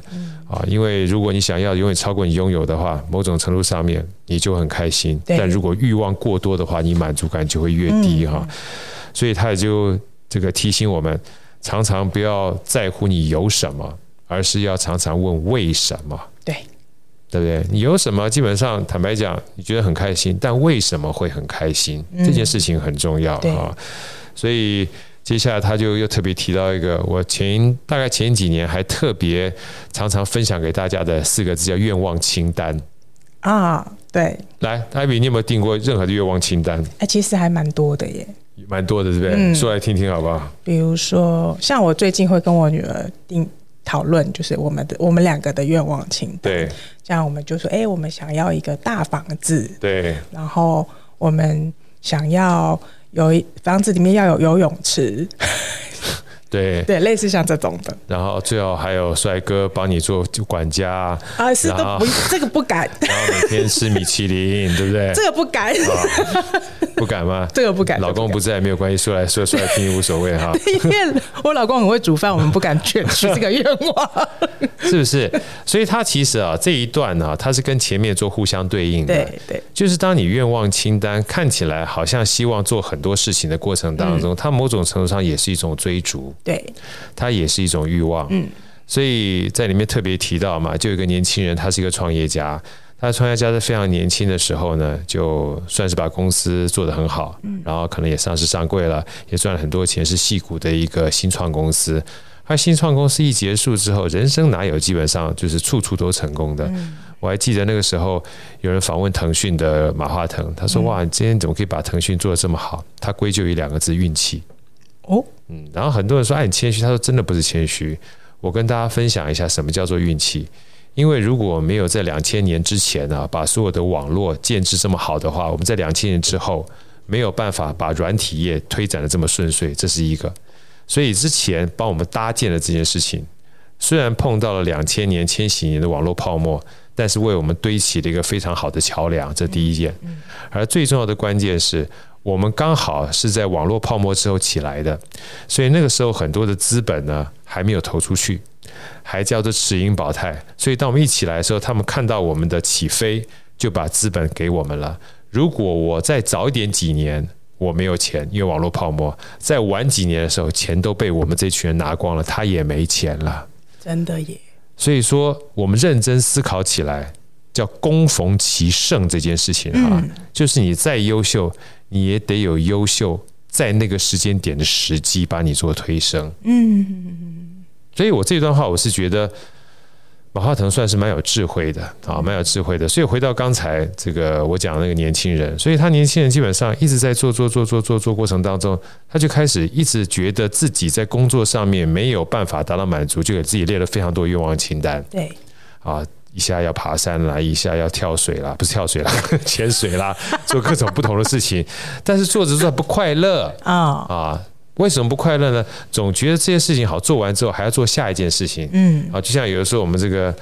Speaker 1: 啊，因为如果你想要永远超过你拥有的话，某种程度上面你就很开心。但如果欲望过多的话，你满足感就会越低哈。所以他也就这个提醒我们，常常不要在乎你有什么，而是要常常问为什么。对，对不对？你有什么，基本上坦白讲，你觉得很开心，但为什么会很开心？这件事情很重要啊。所以。接下来他就又特别提到一个，我前大概前几年还特别常常分享给大家的四个字叫愿望清单
Speaker 2: 啊，对，
Speaker 1: 来，艾比，你有没有订过任何的愿望清单？
Speaker 2: 哎，其实还蛮多的耶，
Speaker 1: 蛮多的，对不对？嗯，说来听听好不好？
Speaker 2: 比如说，像我最近会跟我女儿定讨论，就是我们的我们两个的愿望清单。对，这样我们就说，哎，我们想要一个大房子，
Speaker 1: 对，
Speaker 2: 然后我们想要。有一房子里面要有游泳池，
Speaker 1: 对
Speaker 2: 对，类似像这种的。
Speaker 1: 然后最好还有帅哥帮你做管家
Speaker 2: 啊，是都不这个不敢。
Speaker 1: 然后每天吃米其林，对不对？
Speaker 2: 这个不敢，
Speaker 1: 不敢吗？
Speaker 2: 这个不敢。
Speaker 1: 老公不在没有关系，说来说出来听无所谓哈。
Speaker 2: 因为我老公很会煮饭，我们不敢劝许这个愿望，
Speaker 1: 是不是？所以他其实啊这一段呢，他是跟前面做互相对应的。
Speaker 2: 对对，
Speaker 1: 就是当你愿望清单看起来好像希望做很多事情的过程当中，他某种程度上也是一种追逐。
Speaker 2: 对，
Speaker 1: 它也是一种欲望。嗯，所以在里面特别提到嘛，就有一个年轻人，他是一个创业家。他创业家在非常年轻的时候呢，就算是把公司做得很好，然后可能也上市上柜了，也赚了很多钱，是戏骨的一个新创公司。他新创公司一结束之后，人生哪有基本上就是处处都成功的？我还记得那个时候有人访问腾讯的马化腾，他说：“哇，你今天怎么可以把腾讯做得这么好？”他归咎于两个字：运气。哦，嗯，然后很多人说：“哎，你谦虚。”他说：“真的不是谦虚。”我跟大家分享一下什么叫做运气。因为如果没有在两千年之前呢，把所有的网络建制这么好的话，我们在两千年之后没有办法把软体业推展的这么顺遂，这是一个。所以之前帮我们搭建了这件事情，虽然碰到了两千年、千禧年的网络泡沫，但是为我们堆起了一个非常好的桥梁，这第一件。而最重要的关键是我们刚好是在网络泡沫之后起来的，所以那个时候很多的资本呢还没有投出去。还叫做持盈保泰，所以当我们一起来的时候，他们看到我们的起飞，就把资本给我们了。如果我再早一点几年，我没有钱，因为网络泡沫；再晚几年的时候，钱都被我们这群人拿光了，他也没钱了。
Speaker 2: 真的耶！
Speaker 1: 所以说，我们认真思考起来，叫攻逢其盛这件事情啊，嗯、就是你再优秀，你也得有优秀在那个时间点的时机，把你做推升。嗯。所以我这段话，我是觉得马化腾算是蛮有智慧的啊，蛮有智慧的。所以回到刚才这个我讲的那个年轻人，所以他年轻人基本上一直在做做做做做做过程当中，他就开始一直觉得自己在工作上面没有办法达到满足，就给自己列了非常多愿望清单。对，啊，一下要爬山啦，一下要跳水啦，不是跳水啦，潜水啦，做各种不同的事情，但是做着做着不快乐啊啊。为什么不快乐呢？总觉得这些事情好做完之后，还要做下一件事情。嗯，啊，就像有的时候我们这个，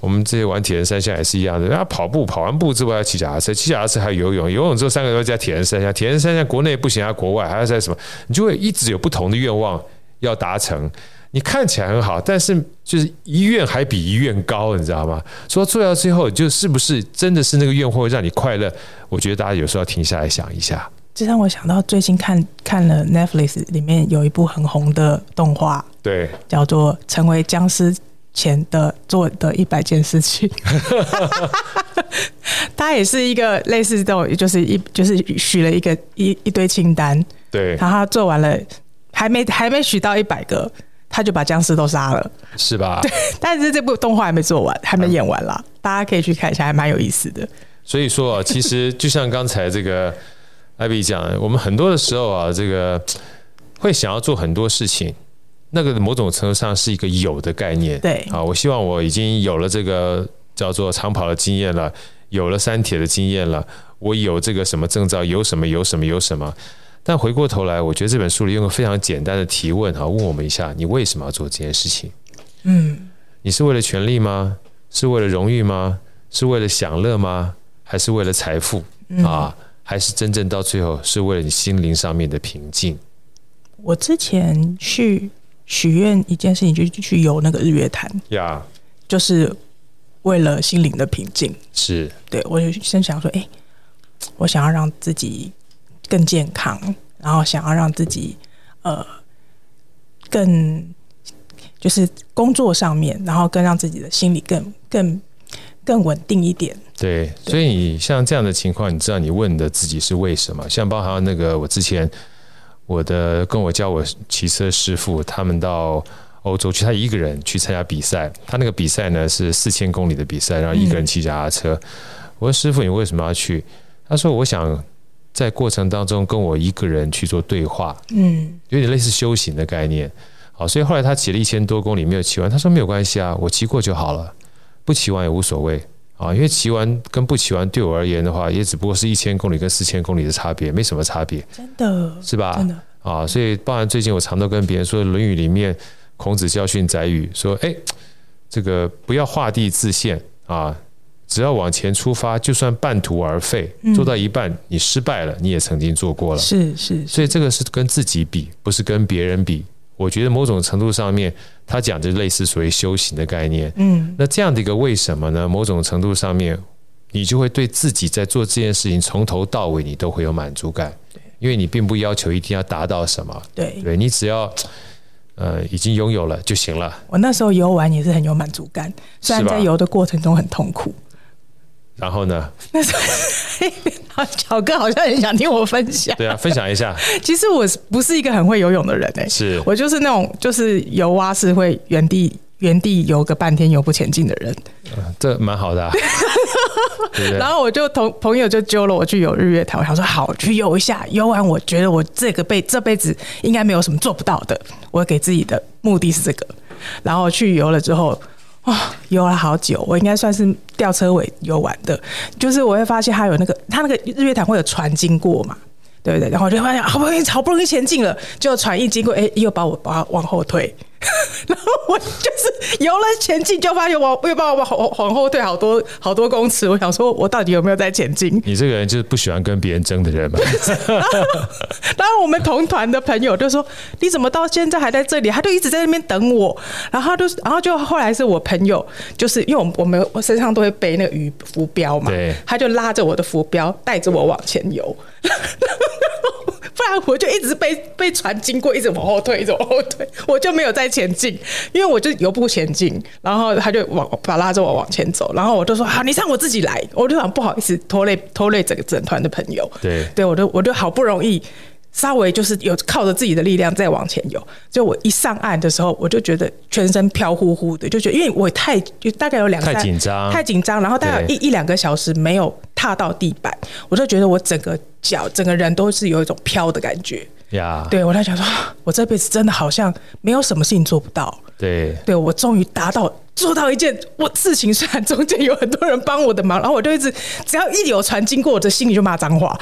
Speaker 1: 我们这些玩铁人三项也是一样的。啊，跑步跑完步之后要骑脚踏车，骑脚踏车还有游泳，游泳之后三个月加铁人三项，铁人三项国内不行啊，国外还要在什么？你就会一直有不同的愿望要达成。你看起来很好，但是就是一院还比一院高，你知道吗？说做到最后，就是不是真的是那个愿会让你快乐？我觉得大家有时候要停下来想一下。
Speaker 2: 这让我想到最近看看了 Netflix 里面有一部很红的动画，
Speaker 1: 对，
Speaker 2: 叫做《成为僵尸前的做的一百件事情》。它也是一个类似这种，就是一就是许了一个一一堆清单，
Speaker 1: 对，
Speaker 2: 然后他做完了，还没还没许到一百个，他就把僵尸都杀了，
Speaker 1: 是吧？
Speaker 2: 对，但是这部动画还没做完，还没演完啦，嗯、大家可以去看一下，还蛮有意思的。
Speaker 1: 所以说，其实就像刚才这个。艾比讲，我们很多的时候啊，这个会想要做很多事情，那个某种程度上是一个有的概念。
Speaker 2: 对，
Speaker 1: 啊，我希望我已经有了这个叫做长跑的经验了，有了三铁的经验了，我有这个什么证照，有什么有什么有什么。但回过头来，我觉得这本书里用个非常简单的提问哈，问我们一下：你为什么要做这件事情？嗯，你是为了权力吗？是为了荣誉吗？是为了享乐吗？还是为了财富啊？还是真正到最后是为了你心灵上面的平静。
Speaker 2: 我之前去许愿一件事情，就去游那个日月潭呀.就是为了心灵的平静。
Speaker 1: 是，
Speaker 2: 对，我就先想说，哎、欸，我想要让自己更健康，然后想要让自己呃更就是工作上面，然后更让自己的心理更更。更稳定一点。
Speaker 1: 对，所以你像这样的情况，你知道你问的自己是为什么？像包含那个我之前我的跟我教我骑车师傅，他们到欧洲去，他一个人去参加比赛。他那个比赛呢是四千公里的比赛，然后一个人骑脚踏车。我说师傅，你为什么要去？他说我想在过程当中跟我一个人去做对话，嗯，有点类似修行的概念。好，所以后来他骑了一千多公里没有骑完，他说没有关系啊，我骑过就好了。不骑完也无所谓啊，因为骑完跟不骑完对我而言的话，也只不过是一千公里跟四千公里的差别，没什么差别。
Speaker 2: 真的，
Speaker 1: 是吧？
Speaker 2: 真的
Speaker 1: 啊，所以，包含最近我常都跟别人说，《论语》里面孔子教训宰予说：“哎，这个不要画地自限啊，只要往前出发，就算半途而废，做到一半你失败了，你也曾经做过了。
Speaker 2: 是”是是，
Speaker 1: 所以这个是跟自己比，不是跟别人比。我觉得某种程度上面，他讲的类似所谓修行的概念。嗯，那这样的一个为什么呢？某种程度上面，你就会对自己在做这件事情从头到尾，你都会有满足感。对，因为你并不要求一定要达到什么。对，对你只要呃，已经拥有了就行了。
Speaker 2: 我那时候游玩也是很有满足感，虽然在游的过程中很痛苦。
Speaker 1: 然后呢？
Speaker 2: 那时候，巧哥好像很想听我分享。
Speaker 1: 对啊，分享一下。
Speaker 2: 其实我不是一个很会游泳的人哎、欸，
Speaker 1: 是
Speaker 2: 我就是那种就是游蛙是会原地原地游个半天游不前进的人。
Speaker 1: 嗯、这蛮好的、啊。对对，
Speaker 2: 然后我就同朋友就揪了我去游日月潭，我想说好，去游一下。游完我觉得我这个辈这辈子应该没有什么做不到的。我给自己的目的是这个。然后去游了之后。啊、游了好久，我应该算是吊车尾游玩的。就是我会发现它有那个，它那个日月潭会有船经过嘛，对不对？然后我就发现好不容易，好不容易前进了，就船一经过，哎，又把我把它往后退。然后我就是游了前进，就发现我又把我往往后退好多好多公尺。我想说，我到底有没有在前进？
Speaker 1: 你这个人就是不喜欢跟别人争的人嘛。
Speaker 2: 然后，然后我们同团的朋友就说：“你怎么到现在还在这里？”他就一直在那边等我。然后他就，然后就后来是我朋友，就是因为我们我们我身上都会背那个鱼浮标嘛，
Speaker 1: 对，
Speaker 2: 他就拉着我的浮标，带着我往前游。不然我就一直被被船经过，一直往后退，一直往后退，我就没有再前进，因为我就游不前进。然后他就往把拉着我往前走，然后我就说好，你让我自己来。我就想不好意思拖累拖累整个整团的朋友。
Speaker 1: 对，
Speaker 2: 对我就我就好不容易稍微就是有靠着自己的力量再往前游。就我一上岸的时候，我就觉得全身飘乎乎的，就觉得因为我太就大概有两太
Speaker 1: 紧张，
Speaker 2: 太紧张，然后大概有一一两个小时没有踏到地板，我就觉得我整个。脚整个人都是有一种飘的感觉
Speaker 1: 呀.
Speaker 2: 对我在想说，我这辈子真的好像没有什么事情做不到。
Speaker 1: 对，
Speaker 2: 对我终于达到做到一件我事情，虽然中间有很多人帮我的忙，然后我就一直只要一有船经过，我的心里就骂脏话。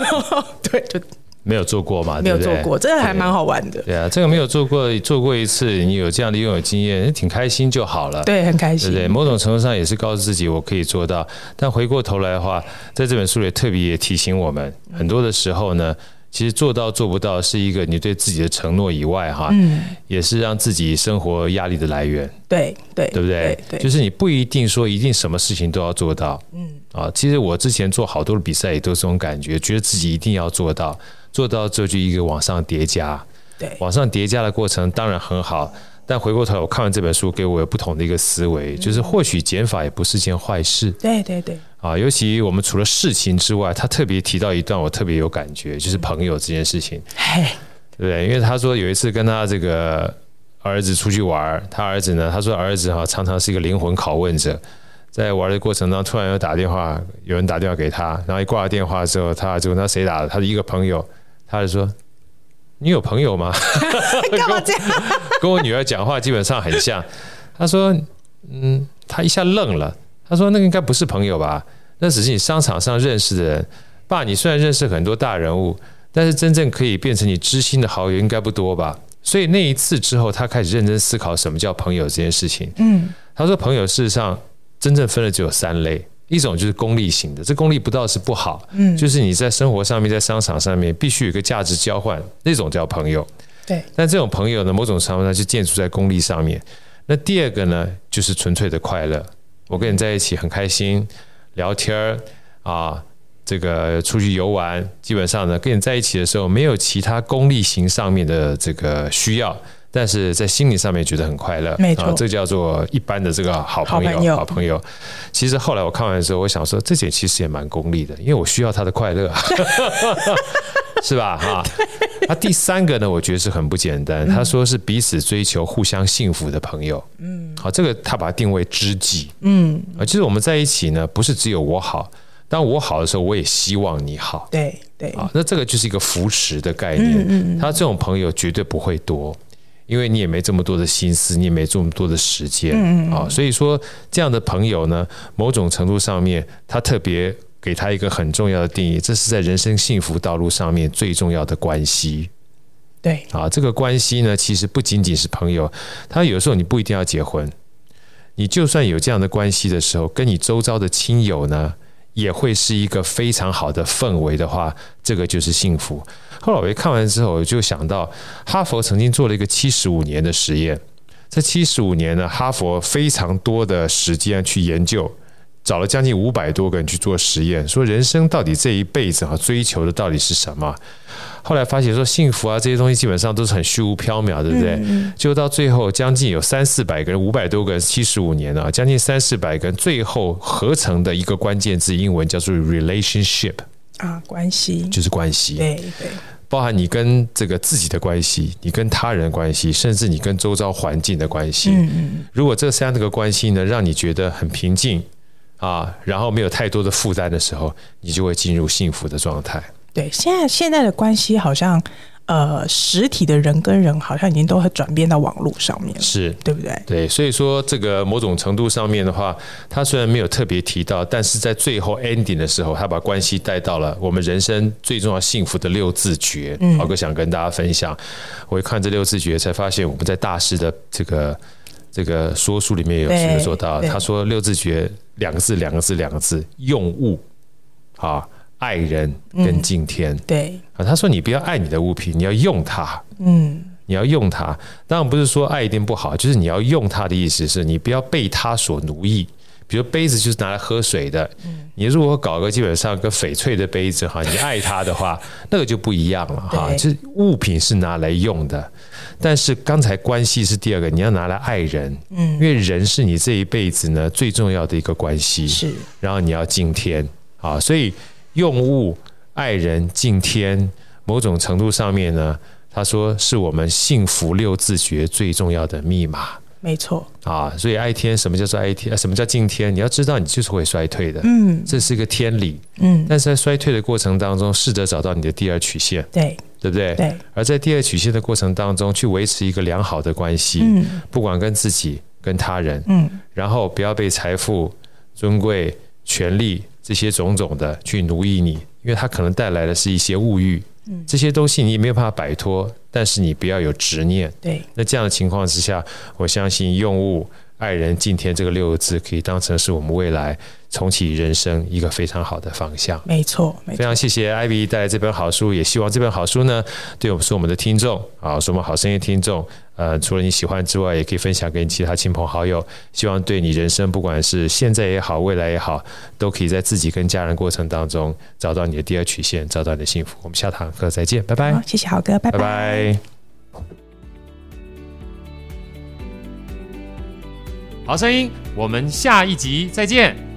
Speaker 2: 对，就。
Speaker 1: 没有做过嘛？
Speaker 2: 没有做过，这个还蛮好玩的。
Speaker 1: 对啊，这个没有做过，做过一次，你有这样的拥有经验，挺开心就好了。
Speaker 2: 对，很开心。
Speaker 1: 对对，某种程度上也是告诉自己我可以做到。但回过头来的话，在这本书里特别也提醒我们，很多的时候呢，其实做到做不到是一个你对自己的承诺以外，哈，嗯，也是让自己生活压力的来源。
Speaker 2: 对对，
Speaker 1: 对不对？对，就是你不一定说一定什么事情都要做到。嗯啊，其实我之前做好多的比赛也都是这种感觉，觉得自己一定要做到。做到之后就一个往上叠加，
Speaker 2: 对，
Speaker 1: 往上叠加的过程当然很好，但回过头来我看完这本书，给我有不同的一个思维，嗯、就是或许减法也不是件坏事。
Speaker 2: 对对对，
Speaker 1: 啊，尤其我们除了事情之外，他特别提到一段我特别有感觉，就是朋友这件事情，
Speaker 2: 嘿，
Speaker 1: 对？因为他说有一次跟他这个儿子出去玩，他儿子呢，他说儿子哈常常是一个灵魂拷问者，在玩的过程当中突然又打电话，有人打电话给他，然后一挂了电话之后，他就问他谁打的？他的一个朋友。他就说：“你有朋友吗？”
Speaker 2: 干嘛这样？
Speaker 1: 跟我女儿讲话基本上很像。他说：“嗯。”他一下愣了。他说：“那个应该不是朋友吧？那只是你商场上认识的人。爸，你虽然认识很多大人物，但是真正可以变成你知心的好友应该不多吧？”所以那一次之后，他开始认真思考什么叫朋友这件事情。嗯，他说：“朋友事实上真正分的只有三类。”一种就是功利型的，这功利不到是不好，嗯，就是你在生活上面，在商场上面必须有一个价值交换，那种叫朋友。
Speaker 2: 对，
Speaker 1: 但这种朋友呢，某种程度上就建筑在功利上面。那第二个呢，就是纯粹的快乐，我跟你在一起很开心，聊天啊，这个出去游玩，基本上呢，跟你在一起的时候没有其他功利型上面的这个需要。但是在心理上面觉得很快乐，
Speaker 2: 没错，
Speaker 1: 啊，这叫做一般的这个好朋友。好朋友，好朋友。其实后来我看完的时候，我想说，这点其实也蛮功利的，因为我需要他的快乐，是吧？哈。那第三个呢，我觉得是很不简单。他说是彼此追求、互相幸福的朋友。嗯，好，这个他把它定为知己。嗯，啊，其实我们在一起呢，不是只有我好，当我好的时候，我也希望你好。
Speaker 2: 对对。啊，那
Speaker 1: 这个就是一个扶持的概念。嗯嗯。他这种朋友绝对不会多。因为你也没这么多的心思，你也没这么多的时间啊，所以说这样的朋友呢，某种程度上面，他特别给他一个很重要的定义，这是在人生幸福道路上面最重要的关系。
Speaker 2: 对。
Speaker 1: 啊，这个关系呢，其实不仅仅是朋友，他有时候你不一定要结婚，你就算有这样的关系的时候，跟你周遭的亲友呢，也会是一个非常好的氛围的话，这个就是幸福。后来我一看完之后，我就想到哈佛曾经做了一个七十五年的实验。这七十五年呢，哈佛非常多的时间去研究找了将近五百多个人去做实验，说人生到底这一辈子啊追求的到底是什么？后来发现说幸福啊这些东西基本上都是很虚无缥缈，对不对？就到最后将近有三四百个人，五百多个人，七十五年啊，将近三四百个人，最后合成的一个关键字，英文叫做 relationship
Speaker 2: 啊，关系
Speaker 1: 就是关系，
Speaker 2: 对对。
Speaker 1: 包含你跟这个自己的关系，你跟他人的关系，甚至你跟周遭环境的关系。嗯嗯。如果这三个关系呢，让你觉得很平静啊，然后没有太多的负担的时候，你就会进入幸福的状态。
Speaker 2: 对，现在现在的关系好像。呃，实体的人跟人好像已经都会转变到网络上面了，
Speaker 1: 是
Speaker 2: 对不对？
Speaker 1: 对，所以说这个某种程度上面的话，他虽然没有特别提到，但是在最后 ending 的时候，他把关系带到了我们人生最重要幸福的六字诀。嗯，豪哥想跟大家分享，我一看这六字诀，才发现我们在大师的这个这个说书里面有有做到。他说六字诀两个字，两个字，两个字，用物啊。爱人跟敬天，嗯、
Speaker 2: 对
Speaker 1: 啊，他说你不要爱你的物品，你要用它，
Speaker 2: 嗯，
Speaker 1: 你要用它。当然不是说爱一定不好，就是你要用它的意思是你不要被它所奴役。比如杯子就是拿来喝水的，嗯，你如果搞个基本上个翡翠的杯子哈，你爱它的话，那个就不一样了哈。就是物品是拿来用的，但是刚才关系是第二个，你要拿来爱人，嗯，因为人是你这一辈子呢最重要的一个关系，是。然后你要敬天啊，所以。用物爱人敬天，某种程度上面呢，他说是我们幸福六字诀最重要的密码。
Speaker 2: 没错
Speaker 1: 啊，所以爱天，什么叫做爱天？什么叫敬天？你要知道，你就是会衰退的。嗯，这是一个天理。嗯，但是在衰退的过程当中，试着找到你的第二曲线。对，对不对？对。而在第二曲线的过程当中，去维持一个良好的关系。嗯，不管跟自己、跟他人。嗯，然后不要被财富、尊贵、权力。这些种种的去奴役你，因为它可能带来的是一些物欲，嗯，这些东西你也没有办法摆脱，但是你不要有执念，对。那这样的情况之下，我相信用物爱人敬天这个六个字可以当成是我们未来重启人生一个非常好的方向。
Speaker 2: 没错，没错。
Speaker 1: 非常谢谢 Ivy 带来这本好书，也希望这本好书呢，对我们是我们的听众啊，是我们好声音听众。呃，除了你喜欢之外，也可以分享给你其他亲朋好友。希望对你人生，不管是现在也好，未来也好，都可以在自己跟家人过程当中找到你的第二曲线，找到你的幸福。我们下堂课再见，拜拜。
Speaker 2: 好，谢谢豪哥，拜拜。拜拜。
Speaker 3: 好声音，我们下一集再见。